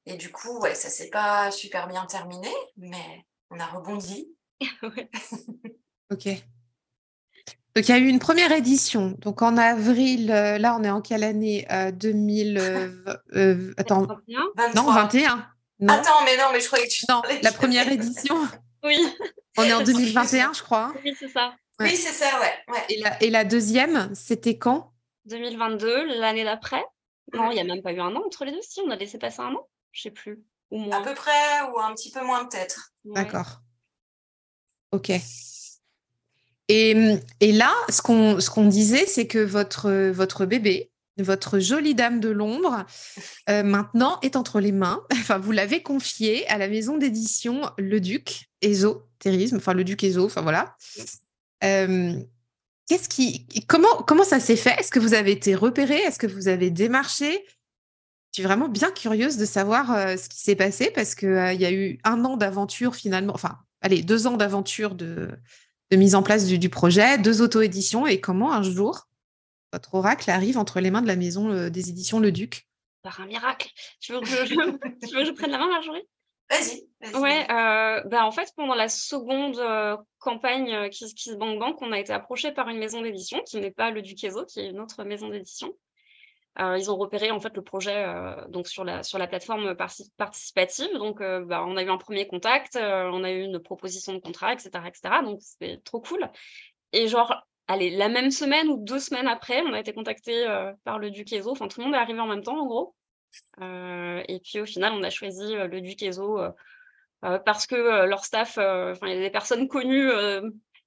Et du coup, ouais, ça s'est pas super bien terminé, mais on a rebondi. ok. Donc, il y a eu une première édition. Donc, en avril, euh, là, on est en quelle année 2000. Euh, euh, attends. 21 non, 21. Non. Attends, mais non, mais je croyais que tu. Non, la première édition. oui. On est en 2021, je crois. Oui, c'est ça. Oui, c'est ça, ouais. Et, la, et la deuxième, c'était quand? 2022, l'année d'après? Non, il n'y a même pas eu un an entre les deux. Si, on a laissé passer un an je sais plus. Ou moins. À peu près ou un petit peu moins peut-être. D'accord. Ok. Et, et, là, ce qu'on ce qu'on disait, c'est que votre, votre bébé, votre jolie dame de l'ombre, euh, maintenant est entre les mains. Enfin, vous l'avez confié à la maison d'édition Le Duc Ésotérisme, enfin le Duc Éso, enfin voilà. Euh, qu'est-ce qui, comment, comment ça s'est fait? Est-ce que vous avez été repéré Est-ce que vous avez démarché? Suis vraiment bien curieuse de savoir euh, ce qui s'est passé parce qu'il euh, y a eu un an d'aventure finalement, enfin, allez, deux ans d'aventure de, mise en place du, projet, deux auto-éditions et comment un jour votre oracle arrive entre les mains de la maison euh, des éditions Le Duc? Par un miracle. Tu veux que je, prenne la main, Marjorie? Vas-y. ouais, bah en fait, pendant la seconde campagne qui, qui se banque banque, on a été approché par une maison d'édition qui n'est pas le Duc Ezo, qui est une autre maison d'édition. Euh, ils ont repéré en fait le projet euh, donc sur la sur la plateforme participative. Donc, euh, bah, on a eu un premier contact, on a eu une proposition de contrat, etc., etc. Donc, c'était trop cool. Et genre, allez, la même semaine ou deux semaines après, on a été contacté par le Duc Ezo. Enfin, tout le monde est arrivé en même temps, en gros. et puis, au final, on a choisi le Duc Ezo parce que leur staff, enfin, il y a des personnes connues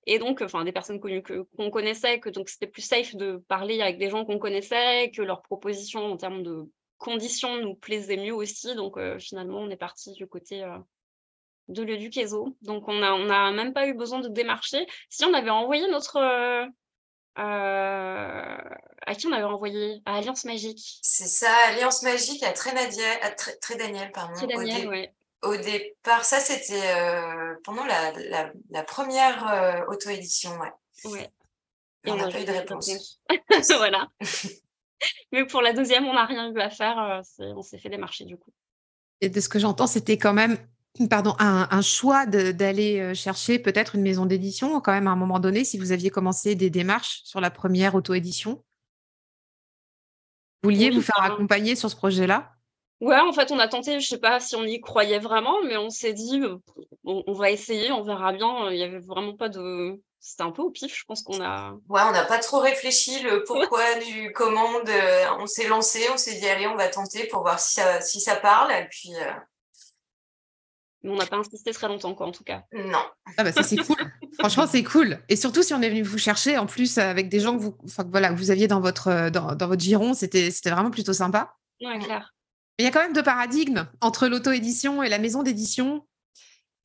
et donc, enfin, des personnes connues qu'on connaissait, que donc c'était plus safe de parler avec des gens qu'on connaissait, que leurs propositions en termes de conditions nous plaisaient mieux aussi. Donc, euh, finalement, on est parti du côté euh, de l'Eduqueso. Donc, on n'a on a même pas eu besoin de démarcher. Si on avait envoyé notre. Euh, à qui on avait envoyé? À Alliance Magique. C'est ça, Alliance Magique à Très, Très, Daniel, pardon. Très Daniel, oui au départ, ça c'était euh, pendant la, première euh, auto-édition, ouais. Et on n'a pas eu de réponse. voilà. Mais pour la deuxième, on n'a rien eu à faire. Euh, on s'est fait des marchés du coup. Et de ce que j'entends, c'était quand même pardon, un, choix d'aller chercher peut-être une maison d'édition quand même à un moment donné, si vous aviez commencé des démarches sur la première auto-édition? Vouliez vous faire accompagner sur ce projet-là? Ouais, en fait, on a tenté, je sais pas si on y croyait vraiment, mais on s'est dit, euh, on, va essayer, on verra bien. Il y avait vraiment pas de. C'était un peu au pif, je pense qu'on a. Ouais, on n'a pas trop réfléchi le pourquoi du comment. On s'est lancé, on s'est dit, allez, on va tenter pour voir si ça, si ça parle. Et puis. Euh, mais on n'a pas insisté très longtemps, quoi, en tout cas. Non. Ah bah ça, c'est cool. Franchement, c'est cool. Et surtout, si on est venu vous chercher, en plus, avec des gens que vous, enfin, voilà, que vous aviez dans votre, dans, dans votre giron, c'était vraiment plutôt sympa. Ouais, clair. Il y a quand même deux paradigmes entre l'auto-édition et la maison d'édition.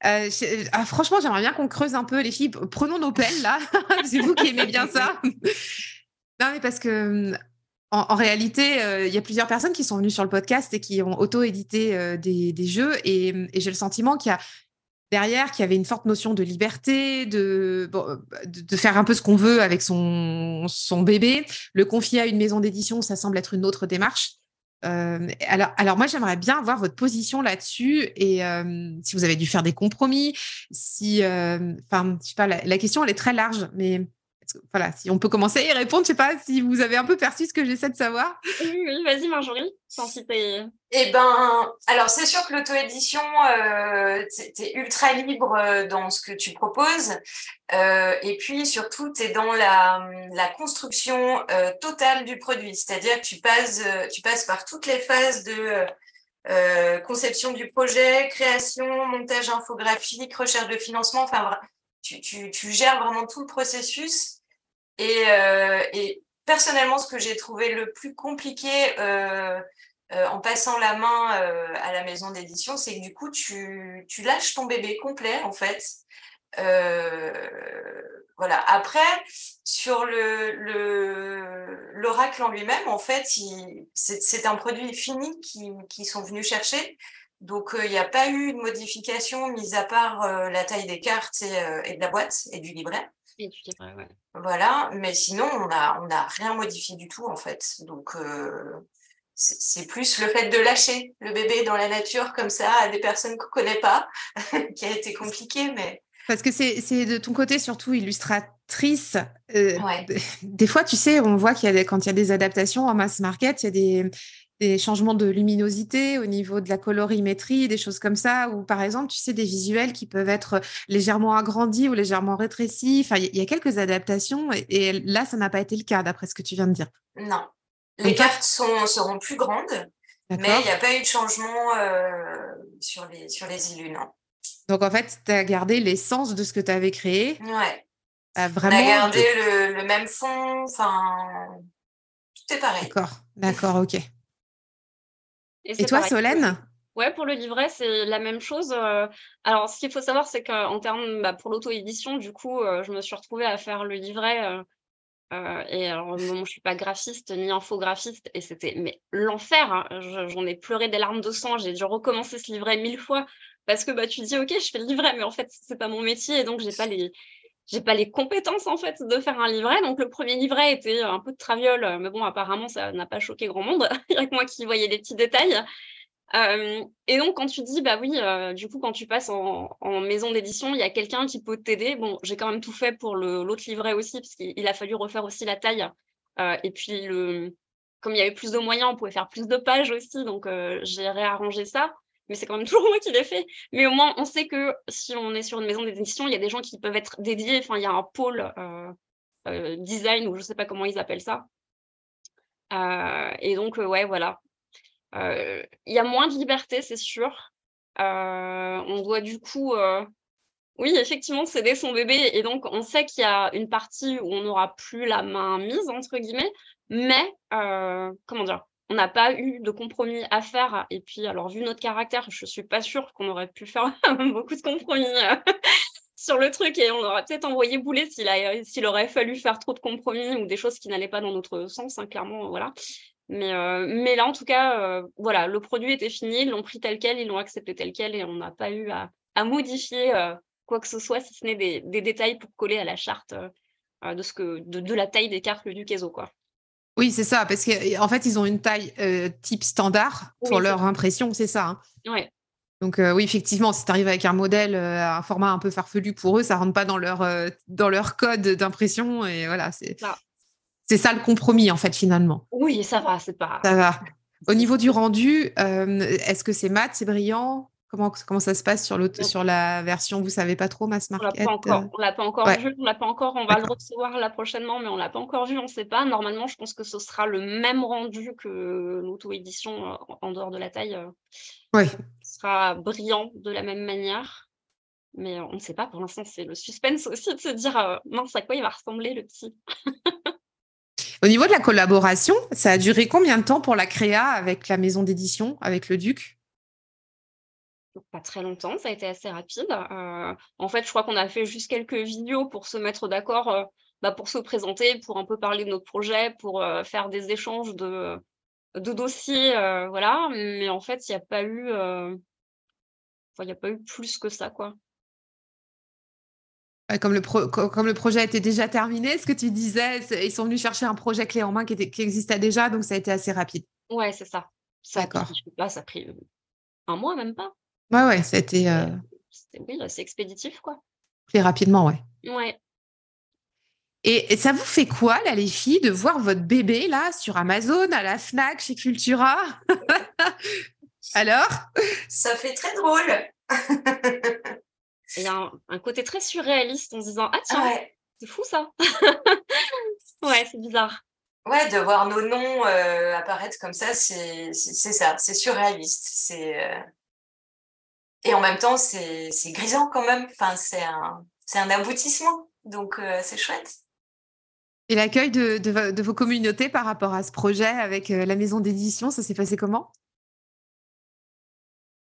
Euh, ah, franchement, j'aimerais bien qu'on creuse un peu, les filles. Prenons nos pelles, là. C'est vous qui aimez bien ça. non, mais parce que en, réalité, euh, il y a plusieurs personnes qui sont venues sur le podcast et qui ont auto-édité euh, des, jeux. Et, j'ai le sentiment qu'il y a derrière qu'il y avait une forte notion de liberté, de, de, faire un peu ce qu'on veut avec son, son bébé. Le confier à une maison d'édition, ça semble être une autre démarche. Alors, alors, moi, j'aimerais bien avoir votre position là-dessus et si vous avez dû faire des compromis, si, enfin, sais pas, la, question elle est très large, mais voilà, si on peut commencer y répondre, je sais pas si vous avez un peu perçu ce que j'essaie de savoir. Oui, oui vas-y Marjorie, sans Eh ben, alors c'est sûr que l'auto-édition, euh, tu es ultra libre euh, dans ce que tu proposes. Euh, et puis surtout, tu es dans la, la construction euh, totale du produit. C'est-à-dire que tu passes, tu passes par toutes les phases de conception du projet, création, montage infographique, recherche de financement. Enfin, tu, tu, tu, gères vraiment tout le processus. Et, et personnellement, ce que j'ai trouvé le plus compliqué en passant la main à la maison d'édition, c'est que du coup, tu, tu, lâches ton bébé complet, en fait. voilà. Après, sur le l'oracle en lui-même, en fait, c'est un produit fini qu'ils qui sont venus chercher. Donc, il n'y a pas eu de modification, mis à part la taille des cartes et, et, de la boîte et du livret. Ouais. Voilà, mais sinon, on n'a on a rien modifié du tout, en fait. Donc, c'est plus le fait de lâcher le bébé dans la nature comme ça à des personnes qu'on ne connaît pas qui a été compliqué, mais... Parce que c'est de ton côté surtout illustratrice. Euh, des fois, tu sais, on voit qu'il y a des, quand il y a des adaptations en mass market, il y a des, des, changements de luminosité au niveau de la colorimétrie, des choses comme ça, ou par exemple, tu sais, des visuels qui peuvent être légèrement agrandis ou légèrement rétrécis. Enfin, il y a quelques adaptations et, et là, ça n'a pas été le cas, d'après ce que tu viens de dire. Non, les cartes sont, seront plus grandes, mais il n'y a pas eu de changement euh, sur, les, sur les illus, non. Donc en fait, tu as gardé l'essence de ce que tu avais créé. Ouais. vraiment... On a gardé le, même fond, enfin, tout est pareil. D'accord, d'accord, ok. Et, toi, Solène? Ouais, pour le livret, c'est la même chose. Euh, alors, ce qu'il faut savoir, c'est qu'en termes, bah, pour l'auto-édition, du coup, euh, je me suis retrouvée à faire le livret euh, et alors, je suis pas graphiste ni infographiste, et c'était mais l'enfer. Hein. J'en ai pleuré des larmes de sang. J'ai dû recommencer ce livret mille fois parce que bah tu dis ok, je fais le livret, mais en fait c'est pas mon métier et donc j'ai pas les j'ai pas les compétences en fait de faire un livret. Donc le premier livret était un peu de traviole, mais bon apparemment ça n'a pas choqué grand monde. Il y a que moi qui voyais les petits détails et donc, quand tu dis, bah oui, du coup, quand tu passes en, maison d'édition, il y a quelqu'un qui peut t'aider. Bon, j'ai quand même tout fait pour l'autre livret aussi, parce qu'il a fallu refaire aussi la taille. et puis, le, comme il y avait plus de moyens, on pouvait faire plus de pages aussi, donc j'ai réarrangé ça. Mais c'est quand même toujours moi qui l'ai fait. Mais au moins, on sait que si on est sur une maison d'édition, il y a des gens qui peuvent être dédiés. Enfin, il y a un pôle design, ou je ne sais pas comment ils appellent ça. et donc, ouais, voilà. Il y a moins de liberté, c'est sûr. on doit du coup, oui, effectivement, céder son bébé. Et donc, on sait qu'il y a une partie où on n'aura plus la main mise, entre guillemets. Mais, comment dire, on n'a pas eu de compromis à faire. Et puis, alors, vu notre caractère, je ne suis pas sûre qu'on aurait pu faire beaucoup de compromis sur le truc et on aurait peut-être envoyé bouler s'il aurait fallu faire trop de compromis ou des choses qui n'allaient pas dans notre sens, hein, clairement, voilà. Mais, euh, mais là, en tout cas, euh, voilà, le produit était fini, ils l'ont pris tel quel, ils l'ont accepté tel quel et on n'a pas eu à, modifier euh, quoi que ce soit, si ce n'est des, détails pour coller à la charte de, la taille des cartes du Queso, quoi. Oui, c'est ça, parce qu'en en fait, ils ont une taille type standard pour leur impression, c'est ça. Hein. Ouais. Donc oui, effectivement, si tu arrives avec un modèle, un format un peu farfelu pour eux, ça rentre pas dans leur, dans leur code d'impression. Et voilà, c'est c'est ça le compromis, en fait, finalement. Oui, ça va, c'est pas. Ça va. Au niveau du rendu, euh, est-ce que c'est mat, c'est brillant? Comment, comment ça se passe sur, sur la version Vous savez pas trop, Mass Market On ne l'a pas encore vu, on l'a pas encore. On va le recevoir là prochainement, mais on l'a pas encore vu, on ne sait pas. Normalement, je pense que ce sera le même rendu que l'auto-édition euh, en dehors de la taille. Euh. Oui. Ce sera brillant de la même manière. Mais on ne sait pas pour l'instant, c'est le suspense aussi de se dire mince, à quoi il va ressembler le petit Au niveau de la collaboration, ça a duré combien de temps pour la créa avec la maison d'édition, avec le Duc? Pas très longtemps, ça a été assez rapide. Euh, en fait, je crois qu'on a fait juste quelques vidéos pour se mettre d'accord, euh, bah, pour se présenter, pour un peu parler de notre projet, pour euh, faire des échanges de, de dossiers, voilà. Mais en fait, il n'y a pas eu, il n'y a pas eu plus que ça, quoi comme le, comme le projet était déjà terminé, ce que tu disais, ils sont venus chercher un projet clé en main qui, était, qui existait déjà, donc ça a été assez rapide? Ouais, c'est ça. D'accord. Là, ça a pris un mois, même pas. Ouais, ouais, ça a été. Euh... Oui, c'est expéditif, quoi. Plus rapidement, ouais. Ouais. Et, ça vous fait quoi, là, les filles, de voir votre bébé, là, sur Amazon, à la Fnac, chez Cultura? Alors? Ça fait très drôle. Il y a un, côté très surréaliste en se disant Ah, tiens, c'est fou ça. ouais, c'est bizarre. Ouais, de voir nos noms euh, apparaître comme ça, c'est ça, c'est surréaliste. C'est euh, Et en même temps, c'est grisant quand même. Enfin, c'est un... c'est un aboutissement. Donc, c'est chouette. Et l'accueil de, vos communautés par rapport à ce projet avec la maison d'édition, ça s'est passé comment?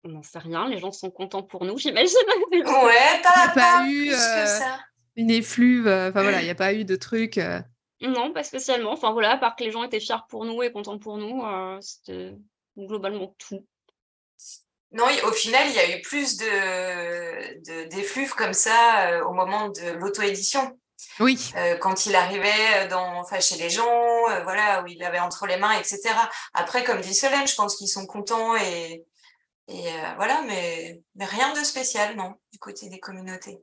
On n'en sait rien, les gens sont contents pour nous, j'imagine. Ouais, pas, pas, eu ça. une effluve, enfin voilà, il n'y a pas eu de truc. Non, pas spécialement. Enfin voilà, à part que les gens étaient fiers pour nous et contents pour nous, c'était globalement tout. Non, au final, il y a eu plus de, d'effluves comme ça au moment de l'auto-édition. Oui. Euh, quand il arrivait dans, enfin, chez les gens, euh, voilà, où il avait entre les mains, etc. Après, comme dit Solène, je pense qu'ils sont contents et, et euh, voilà, mais, mais rien de spécial, non, du côté des communautés.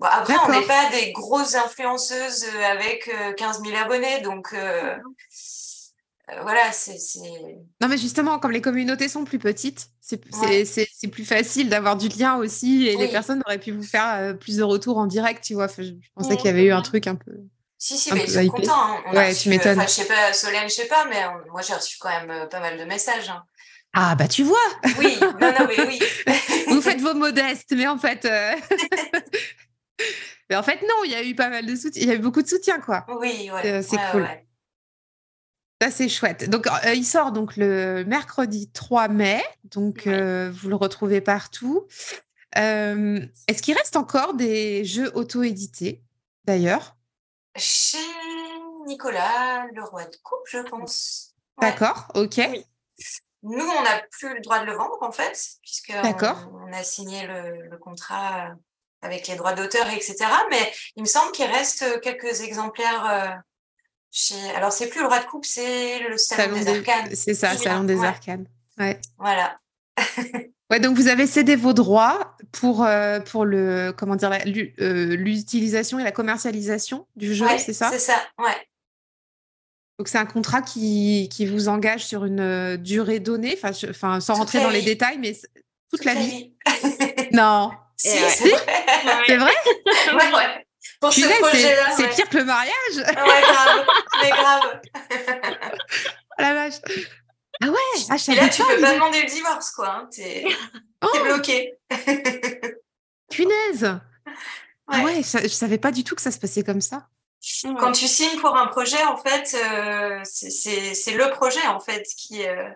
Bon, après, on n'est pas des grosses influenceuses avec 15 000 abonnés, donc euh, voilà, c'est. Non, mais justement, comme les communautés sont plus petites, c'est plus facile d'avoir du lien aussi et les personnes auraient pu vous faire euh, plus de retours en direct, tu vois. je pensais qu'il y avait eu un truc un peu. Si, si, mais ils sont contents. Hein. ouais, tu m'étonnes. je sais pas, Solène, je sais pas, mais moi, j'ai reçu quand même euh, pas mal de messages. Hein. Ah, bah, tu vois. Oui, non, non, mais oui. vous faites vos modestes, mais en fait. mais en fait, non, il y a eu pas mal de soutien. Il y a eu beaucoup de soutien, quoi. Oui, ouais. c'est cool c'est chouette. Donc, euh, il sort donc le mercredi 3 mai. Donc, euh, vous le retrouvez partout. Euh, est-ce qu'il reste encore des jeux auto-édités, d'ailleurs? Chez Nicolas, le roi de coupe, je pense. D'accord, ok. Nous, on n'a plus le droit de le vendre, en fait, puisqu'on on a signé le, contrat avec les droits d'auteur, etc. Mais il me semble qu'il reste quelques exemplaires alors, c'est plus le roi de coupe, c'est le salon, des, arcanes. C'est ça, salon des arcanes. Ouais. Voilà. ouais, donc vous avez cédé vos droits pour, euh, pour le, comment dire, euh, l'utilisation et la commercialisation du jeu, c'est ça? C'est ça, ouais. Donc c'est un contrat qui, qui, vous engage sur une euh, durée donnée, enfin, sans rentrer dans les détails, mais toute, la, vie. non. Si, c'est vrai. C'est vrai? Ouais pour ce projet-là. C'est pire que le mariage. Ouais, grave. Mais grave. La vache. Ah ouais, ah, Et là, tu peux pas demander le divorce, quoi. Hein. T'es oh. bloqué. Punaise. Ah ouais, je, ne savais pas du tout que ça se passait comme ça. Quand tu signes pour un projet, en fait, euh, c'est le projet, en fait, qui, euh,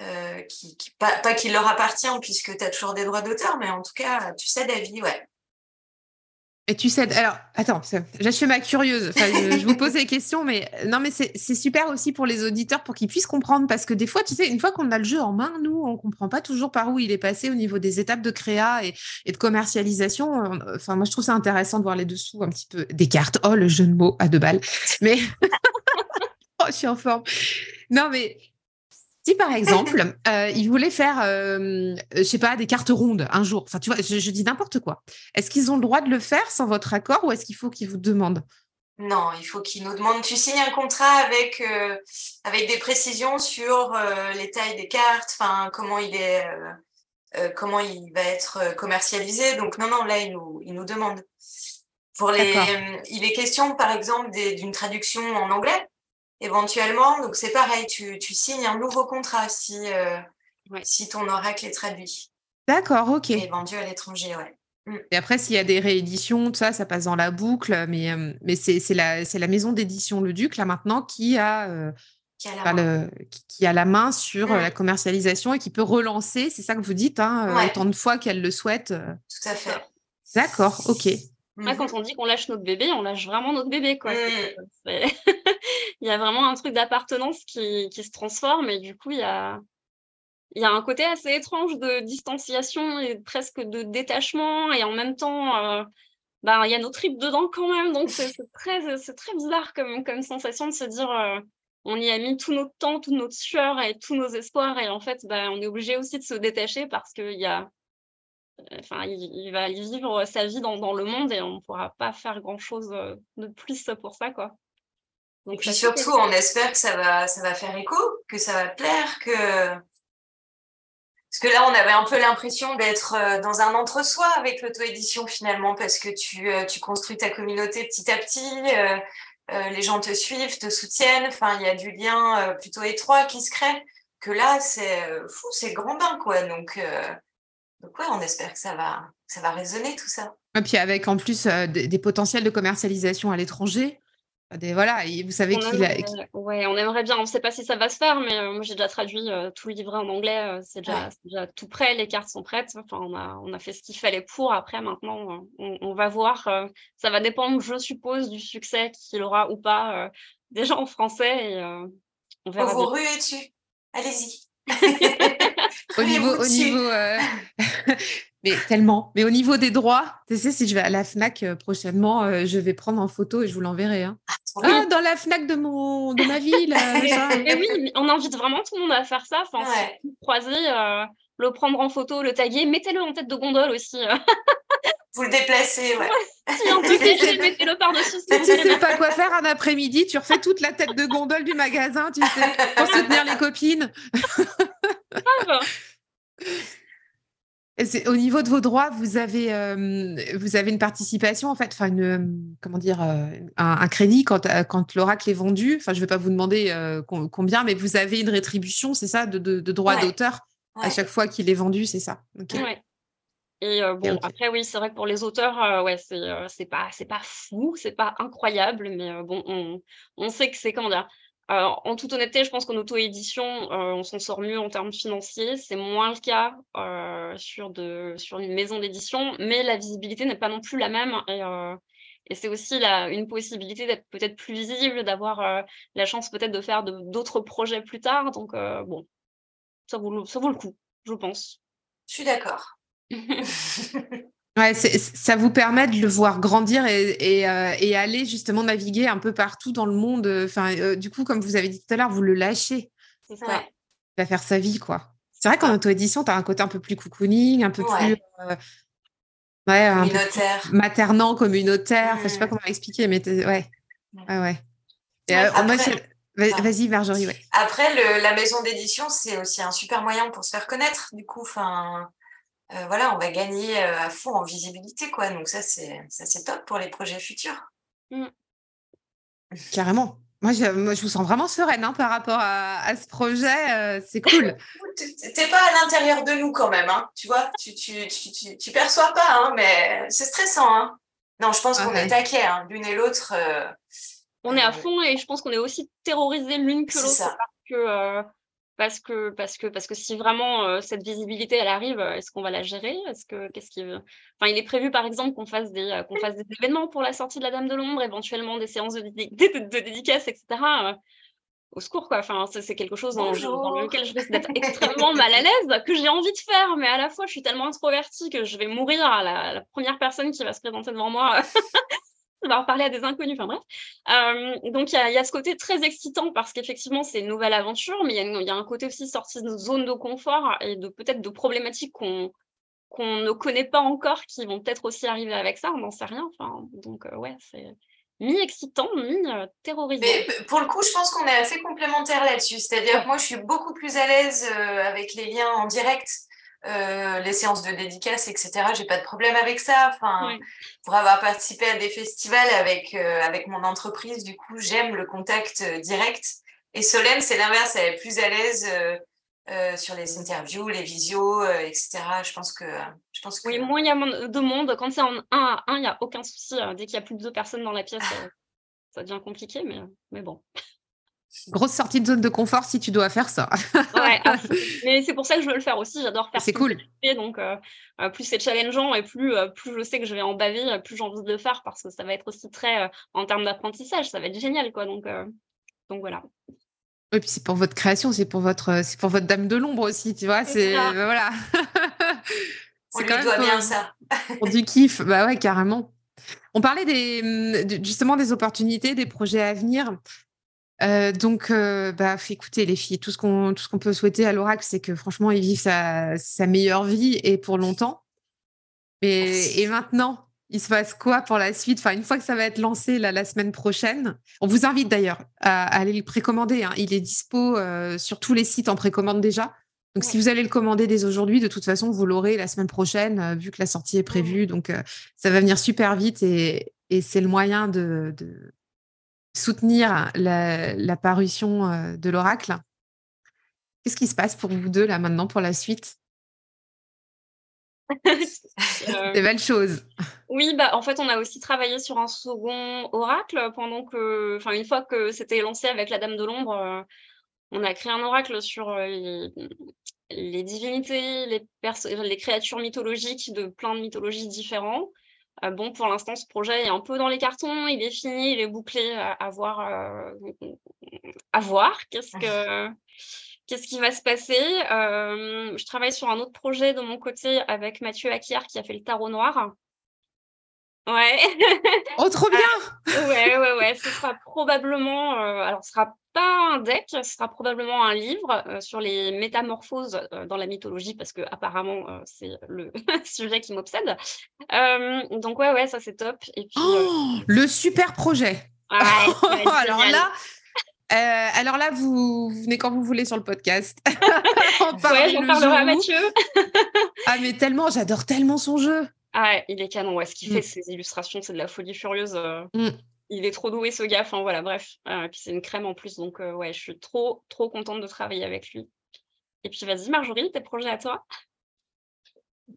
euh, qui, pas, pas qu'il leur appartient, puisque tu as toujours des droits d'auteur, mais en tout cas, tu sais, David, ouais. Et tu sais, alors, attends, je fais ma curieuse. je, vous pose des questions, mais non, mais c'est super aussi pour les auditeurs pour qu'ils puissent comprendre parce que des fois, tu sais, une fois qu'on a le jeu en main, nous, on comprend pas toujours par où il est passé au niveau des étapes de créa et, de commercialisation. Enfin, moi, je trouve ça intéressant de voir les dessous un petit peu des cartes. Oh, le jeu de mots à deux balles. Mais oh, je suis en forme. Non, mais si par exemple, euh, ils voulaient faire, euh, je sais pas, des cartes rondes un jour, enfin tu vois, je, dis n'importe quoi. Est-ce qu'ils ont le droit de le faire sans votre accord ou est-ce qu'il faut qu'ils vous demandent? Non, il faut qu'ils nous demandent. Tu signes un contrat avec euh, avec des précisions sur les tailles des cartes, enfin comment il est, comment il va être commercialisé. Donc non, non, là ils nous ils nous demandent. Pour les, il est question par exemple d'une traduction en anglais éventuellement. Donc, c'est pareil, tu, signes un nouveau contrat si, euh, si ton oracle est traduit. D'accord, ok. Et vendu à l'étranger, ouais. Mm. Et après, s'il y a des rééditions, tout ça, ça passe dans la boucle. Mais, euh, mais c'est la, la maison d'édition Le Duc, là maintenant, qui a, euh, qui, a le, qui, a la main sur mm. la commercialisation et qui peut relancer, c'est ça que vous dites, hein, autant de fois qu'elle le souhaite. Tout à fait. D'accord, ok. Mmh. quand on dit qu'on lâche notre bébé, on lâche vraiment notre bébé. Quoi. Mmh. il y a vraiment un truc d'appartenance qui, qui, se transforme et du coup, il y a, il y a un côté assez étrange de distanciation et presque de détachement et en même temps, euh, ben, il y a nos tripes dedans quand même. Donc, c'est très, très bizarre comme, comme sensation de se dire euh, on y a mis tout notre temps, toute notre sueur et tous nos espoirs et en fait, ben, on est obligé aussi de se détacher parce qu'il y a enfin, il, va vivre sa vie dans, le monde et on ne pourra pas faire grand-chose euh, de plus pour ça, quoi. Donc, et puis surtout, on espère que ça va, ça va faire écho, que ça va plaire, que... Parce que là, on avait un peu l'impression d'être euh, dans un entre-soi avec l'auto-édition finalement, parce que tu, euh, tu construis ta communauté petit à petit, les gens te suivent, te soutiennent, enfin, il y a du lien plutôt étroit qui se crée, que là, c'est fou, c'est grand bain, quoi. Donc, Donc ouais, on espère que ça va, ça va résonner tout ça. Et puis avec en plus des, potentiels de commercialisation à l'étranger. Des, voilà, vous savez qu'il a. Ouais, on aimerait bien. On ne sait pas si ça va se faire, mais moi j'ai déjà traduit tout le livret en anglais. c'est déjà, déjà, tout prêt. Les cartes sont prêtes. Enfin, on a, on a fait ce qu'il fallait pour. Après, maintenant, on, va voir. ça va dépendre, je suppose, du succès qu'il aura ou pas déjà en français. Et, on verra. vous ruez dessus. Allez-y. au niveau, au niveau mais tellement. Mais au niveau des droits, tu sais, si je vais à la Fnac euh, prochainement, euh, je vais prendre en photo et je vous l'enverrai. Hein. Ah, ah dans la Fnac de mon de ma ville. et oui, on invite vraiment tout le monde à faire ça. Enfin, croiser, euh, le prendre en photo, le taguer, mettez-le en tête de gondole aussi. vous le déplacez, ouais. Si en plus mettez-le par-dessus. Si tu sais pas quoi faire un après-midi, tu refais toute la tête de gondole du magasin, tu sais, pour soutenir les copines. Au niveau de vos droits, vous avez, euh, vous avez une participation, en fait, enfin, une, comment dire, euh, un, crédit quand, euh, quand l'oracle est vendu. Enfin, je ne vais pas vous demander combien, mais vous avez une rétribution, c'est ça, de, de, droits d'auteur à chaque fois qu'il est vendu, c'est ça? Et bon, après, oui, c'est vrai que pour les auteurs, ouais, c'est c'est pas, pas fou, c'est pas incroyable, mais bon, on, on sait que c'est, comment dire, alors, en toute honnêteté, je pense qu'en auto-édition, euh, on s'en sort mieux en termes financiers. C'est moins le cas euh, sur, de, sur une maison d'édition, mais la visibilité n'est pas non plus la même. Et, euh, c'est aussi la, une possibilité d'être peut-être plus visible, d'avoir la chance peut-être de faire d'autres projets plus tard. Donc, bon, ça vaut, ça vaut le coup, je pense. Je suis d'accord. Ouais, ça vous permet de le voir grandir et, euh, et, aller justement naviguer un peu partout dans le monde. Enfin, euh, du coup, comme vous avez dit tout à l'heure, vous le lâchez. C'est ça. Il va faire sa vie, quoi. C'est vrai qu'en auto-édition, tu as un côté un peu plus cocooning, un peu plus. Euh, ouais, communautaire. maternant, communautaire. Enfin, je sais pas mmh. comment expliquer, mais ouais. Ouais, ouais. Vas-y, Marjorie. Ouais. Après, le, la maison d'édition, c'est aussi un super moyen pour se faire connaître. Du coup, enfin euh, voilà, on va gagner euh, à fond en visibilité, quoi. Donc ça, c'est ça, c'est top pour les projets futurs. Mmh. Carrément. Moi je, moi, je vous sens vraiment sereine hein, par rapport à, ce projet. Euh, c'est cool. T'es pas à l'intérieur de nous quand même, hein, tu vois. Tu, tu, tu, tu, perçois pas, hein, mais c'est stressant. Hein. Non, je pense qu'on est taquet, hein, l'une et l'autre. on est à fond et je pense qu'on est aussi terrorisés l'une que l'autre parce que parce que parce que parce que si vraiment cette visibilité elle arrive, est-ce qu'on va la gérer? Est-ce que qu'est-ce qui enfin il est prévu par exemple qu'on fasse des qu'on fasse des événements pour la sortie de la Dame de l'ombre, éventuellement des séances de, de, dédicaces, etc. au secours quoi. Enfin c'est quelque chose dans, lequel je risque d'être extrêmement mal à l'aise, que j'ai envie de faire, mais à la fois je suis tellement introvertie que je vais mourir à la, la première personne qui va se présenter devant moi va parler à des inconnus, enfin bref. Euh, donc il y, a ce côté très excitant parce qu'effectivement c'est une nouvelle aventure, mais il y, a un côté aussi sorti de zone de confort et de peut-être de problématiques qu'on qu'on ne connaît pas encore qui vont peut-être aussi arriver avec ça, on n'en sait rien. Enfin, donc euh, ouais, c'est mi-excitant, mi-terrorisant. Mais pour le coup, je pense qu'on est assez complémentaires là-dessus. C'est-à-dire que moi, je suis beaucoup plus à l'aise euh, avec les liens en direct euh, les séances de dédicaces, etc. J'ai pas de problème avec ça. Enfin, pour avoir participé à des festivals avec euh, avec mon entreprise, du coup, j'aime le contact euh, direct. Et Solène, c'est l'inverse, elle est plus à l'aise sur les interviews, les visios, etc. Je pense que je pense que. Oui, moins il y a de monde. Quand c'est en un à un, il y a aucun souci. Dès qu'il y a plus de deux personnes dans la pièce, ça devient compliqué, mais mais bon. Grosse sortie de zone de confort si tu dois faire ça. ouais, mais c'est pour ça que je veux le faire aussi. J'adore faire. C'est cool. Donc, euh, euh, plus c'est challengeant et plus, euh, plus je sais que je vais en baver, plus j'ai envie de le faire parce que ça va être aussi très en termes d'apprentissage, ça va être génial, quoi. Donc, donc voilà. Et puis c'est pour votre création, c'est pour votre, c'est pour votre dame de l'ombre aussi, tu vois. C'est voilà. On lui doit bien ça. pour du kiff, bah ouais, carrément. On parlait des, justement des opportunités, des projets à venir. Euh, donc, euh, bah, écoutez les filles, tout ce qu'on peut souhaiter à l'oracle, c'est que franchement, il vive sa, sa, meilleure vie et pour longtemps. Et, et, maintenant, il se passe quoi pour la suite? Enfin, une fois que ça va être lancé la semaine prochaine, on vous invite d'ailleurs à, aller le précommander. Hein. Il est dispo euh, sur tous les sites en précommande déjà. Donc, si vous allez le commander dès aujourd'hui, de toute façon, vous l'aurez la semaine prochaine, vu que la sortie est prévue. Donc, ça va venir super vite et, et c'est le moyen de, de soutenir la, parution euh, de l'oracle. Qu'est-ce qui se passe pour vous deux là maintenant pour la suite? Des belles choses. Oui, bah, en fait, on a aussi travaillé sur un second oracle pendant que, enfin, une fois que c'était lancé avec la Dame de l'Ombre, on a créé un oracle sur les, divinités, les, les, créatures mythologiques de plein de mythologies différentes. Bon, pour l'instant, ce projet est un peu dans les cartons, il est fini, il est bouclé, à, voir, à voir qu'est-ce que qu'est-ce qui va se passer. je travaille sur un autre projet de mon côté avec Mathieu Akir qui a fait le tarot noir. Ouais. Oh, trop bien Ouais, ouais, ouais. Ce sera probablement... alors, ce sera pas un deck, ce sera probablement un livre sur les métamorphoses dans la mythologie, parce que apparemment c'est le sujet qui m'obsède. donc ouais, ouais, ça c'est top. Et puis, oh, le super projet. Ouais, alors là, euh, alors là, vous, venez quand vous voulez sur le podcast. On ouais, j'en parlerai à Mathieu. ah, mais tellement, j'adore tellement son jeu. Ah, il est canon. Ouais. Ce qu'il fait, mm. ses illustrations, c'est de la folie furieuse. Euh. Il est trop doué, ce gars. Enfin, voilà, bref. Euh, et puis, c'est une crème en plus. Donc, ouais, je suis trop, trop contente de travailler avec lui. Et puis, vas-y, Marjorie, tes projets à toi?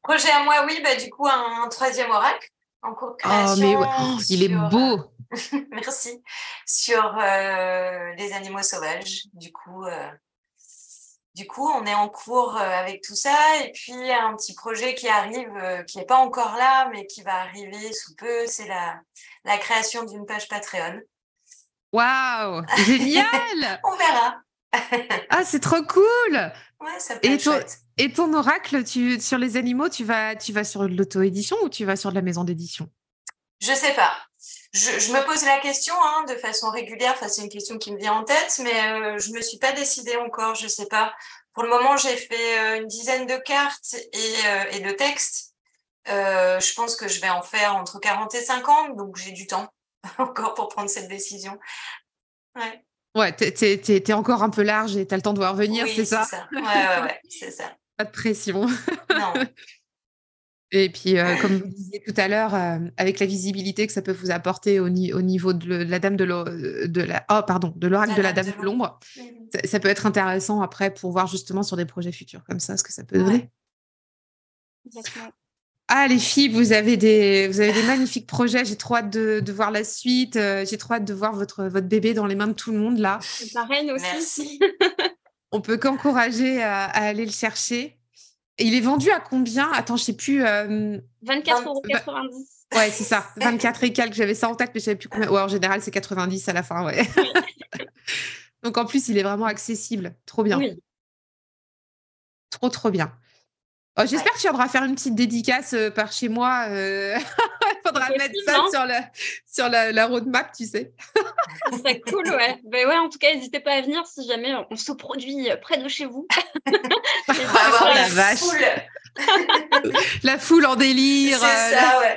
Projet à moi, oui. Bah, du coup, un, troisième oracle en cours de création. Oh, mais oh, il est beau. Merci. Sur euh, les animaux sauvages. Du coup, euh, du coup, on est en cours euh, avec tout ça. Et puis, un petit projet qui arrive, qui n'est pas encore là, mais qui va arriver sous peu, c'est la, la création d'une page Patreon. Waouh Génial On verra. ah, c'est trop cool Ouais, ça peut et, ton, et ton oracle tu, sur les animaux, tu vas, tu vas sur l'auto-édition ou tu vas sur de la maison d'édition? Je sais pas je, me pose la question hein, de façon régulière. Enfin, c'est une question qui me vient en tête, mais euh, je ne me suis pas décidée encore. Je ne sais pas. Pour le moment, j'ai fait euh, une dizaine de cartes et, euh, et de textes. Je pense que je vais en faire entre 40 et 50, donc j'ai du temps encore pour prendre cette décision. Ouais. Ouais, t'es, encore un peu large et tu as le temps de voir venir, c'est ça, ça. Ouais, ouais, ouais, c'est ça. Pas de pression. Non. Et puis, euh, comme vous disiez tout à l'heure, euh, avec la visibilité que ça peut vous apporter au, niveau de, la dame de, de la, oh, pardon, de l'oracle de la dame de l'ombre, ça, peut être intéressant après pour voir justement sur des projets futurs comme ça ce que ça peut donner. Ah les filles, vous avez des, vous avez des magnifiques projets. J'ai trop hâte de, voir la suite. Euh, j'ai trop hâte de voir votre, votre bébé dans les mains de tout le monde là. Pareil aussi. Merci. On peut qu'encourager à aller le chercher il est vendu à combien? Attends, je sais plus. 24,90 euros. Ouais, c'est ça. 24 et quelques. J'avais ça en tête, mais je savais plus combien. Ouais, en général, c'est 90 à la fin, ouais. Donc en plus, il est vraiment accessible. Trop bien. Oui. Trop, trop bien. Oh, j'espère que tu viendras faire une petite dédicace euh, par chez moi. Euh... Il faudra mettre ça sur, la, sur la, roadmap, tu sais. C'est cool, ouais. Ben ouais. En tout cas, n'hésitez pas à venir si jamais on se produit près de chez vous. oh, la vache. la foule en délire. C'est euh, ça, ouais.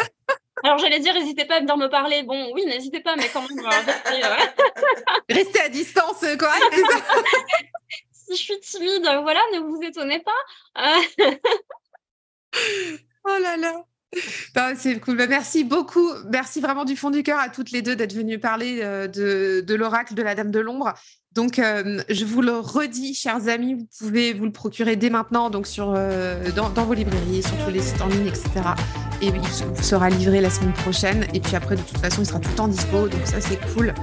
Alors j'allais dire, n'hésitez pas à venir me parler. Bon, oui, n'hésitez pas, mais quand même, restez, restez à distance, quoi. Je suis timide, voilà, ne vous étonnez pas. oh là là. C'est cool. Bah, merci beaucoup. Merci vraiment du fond du cœur à toutes les deux d'être venues parler euh, de, l'oracle de la Dame de l'Ombre. Donc, euh, je vous le redis, chers amis, vous pouvez vous le procurer dès maintenant donc sur, euh, dans, vos librairies, sur tous les sites en ligne, etc. Et il vous sera livré la semaine prochaine. Et puis après, de toute façon, il sera tout le temps dispo. Donc, ça, c'est cool.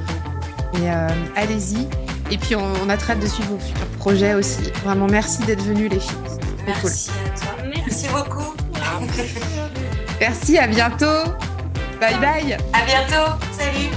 Et allez-y. Et puis, on, a très hâte de suivre vos futurs projets aussi. Vraiment, merci d'être venus, les filles. Merci à toi. Merci beaucoup. merci, à bientôt. Bye bye. À bientôt. Salut.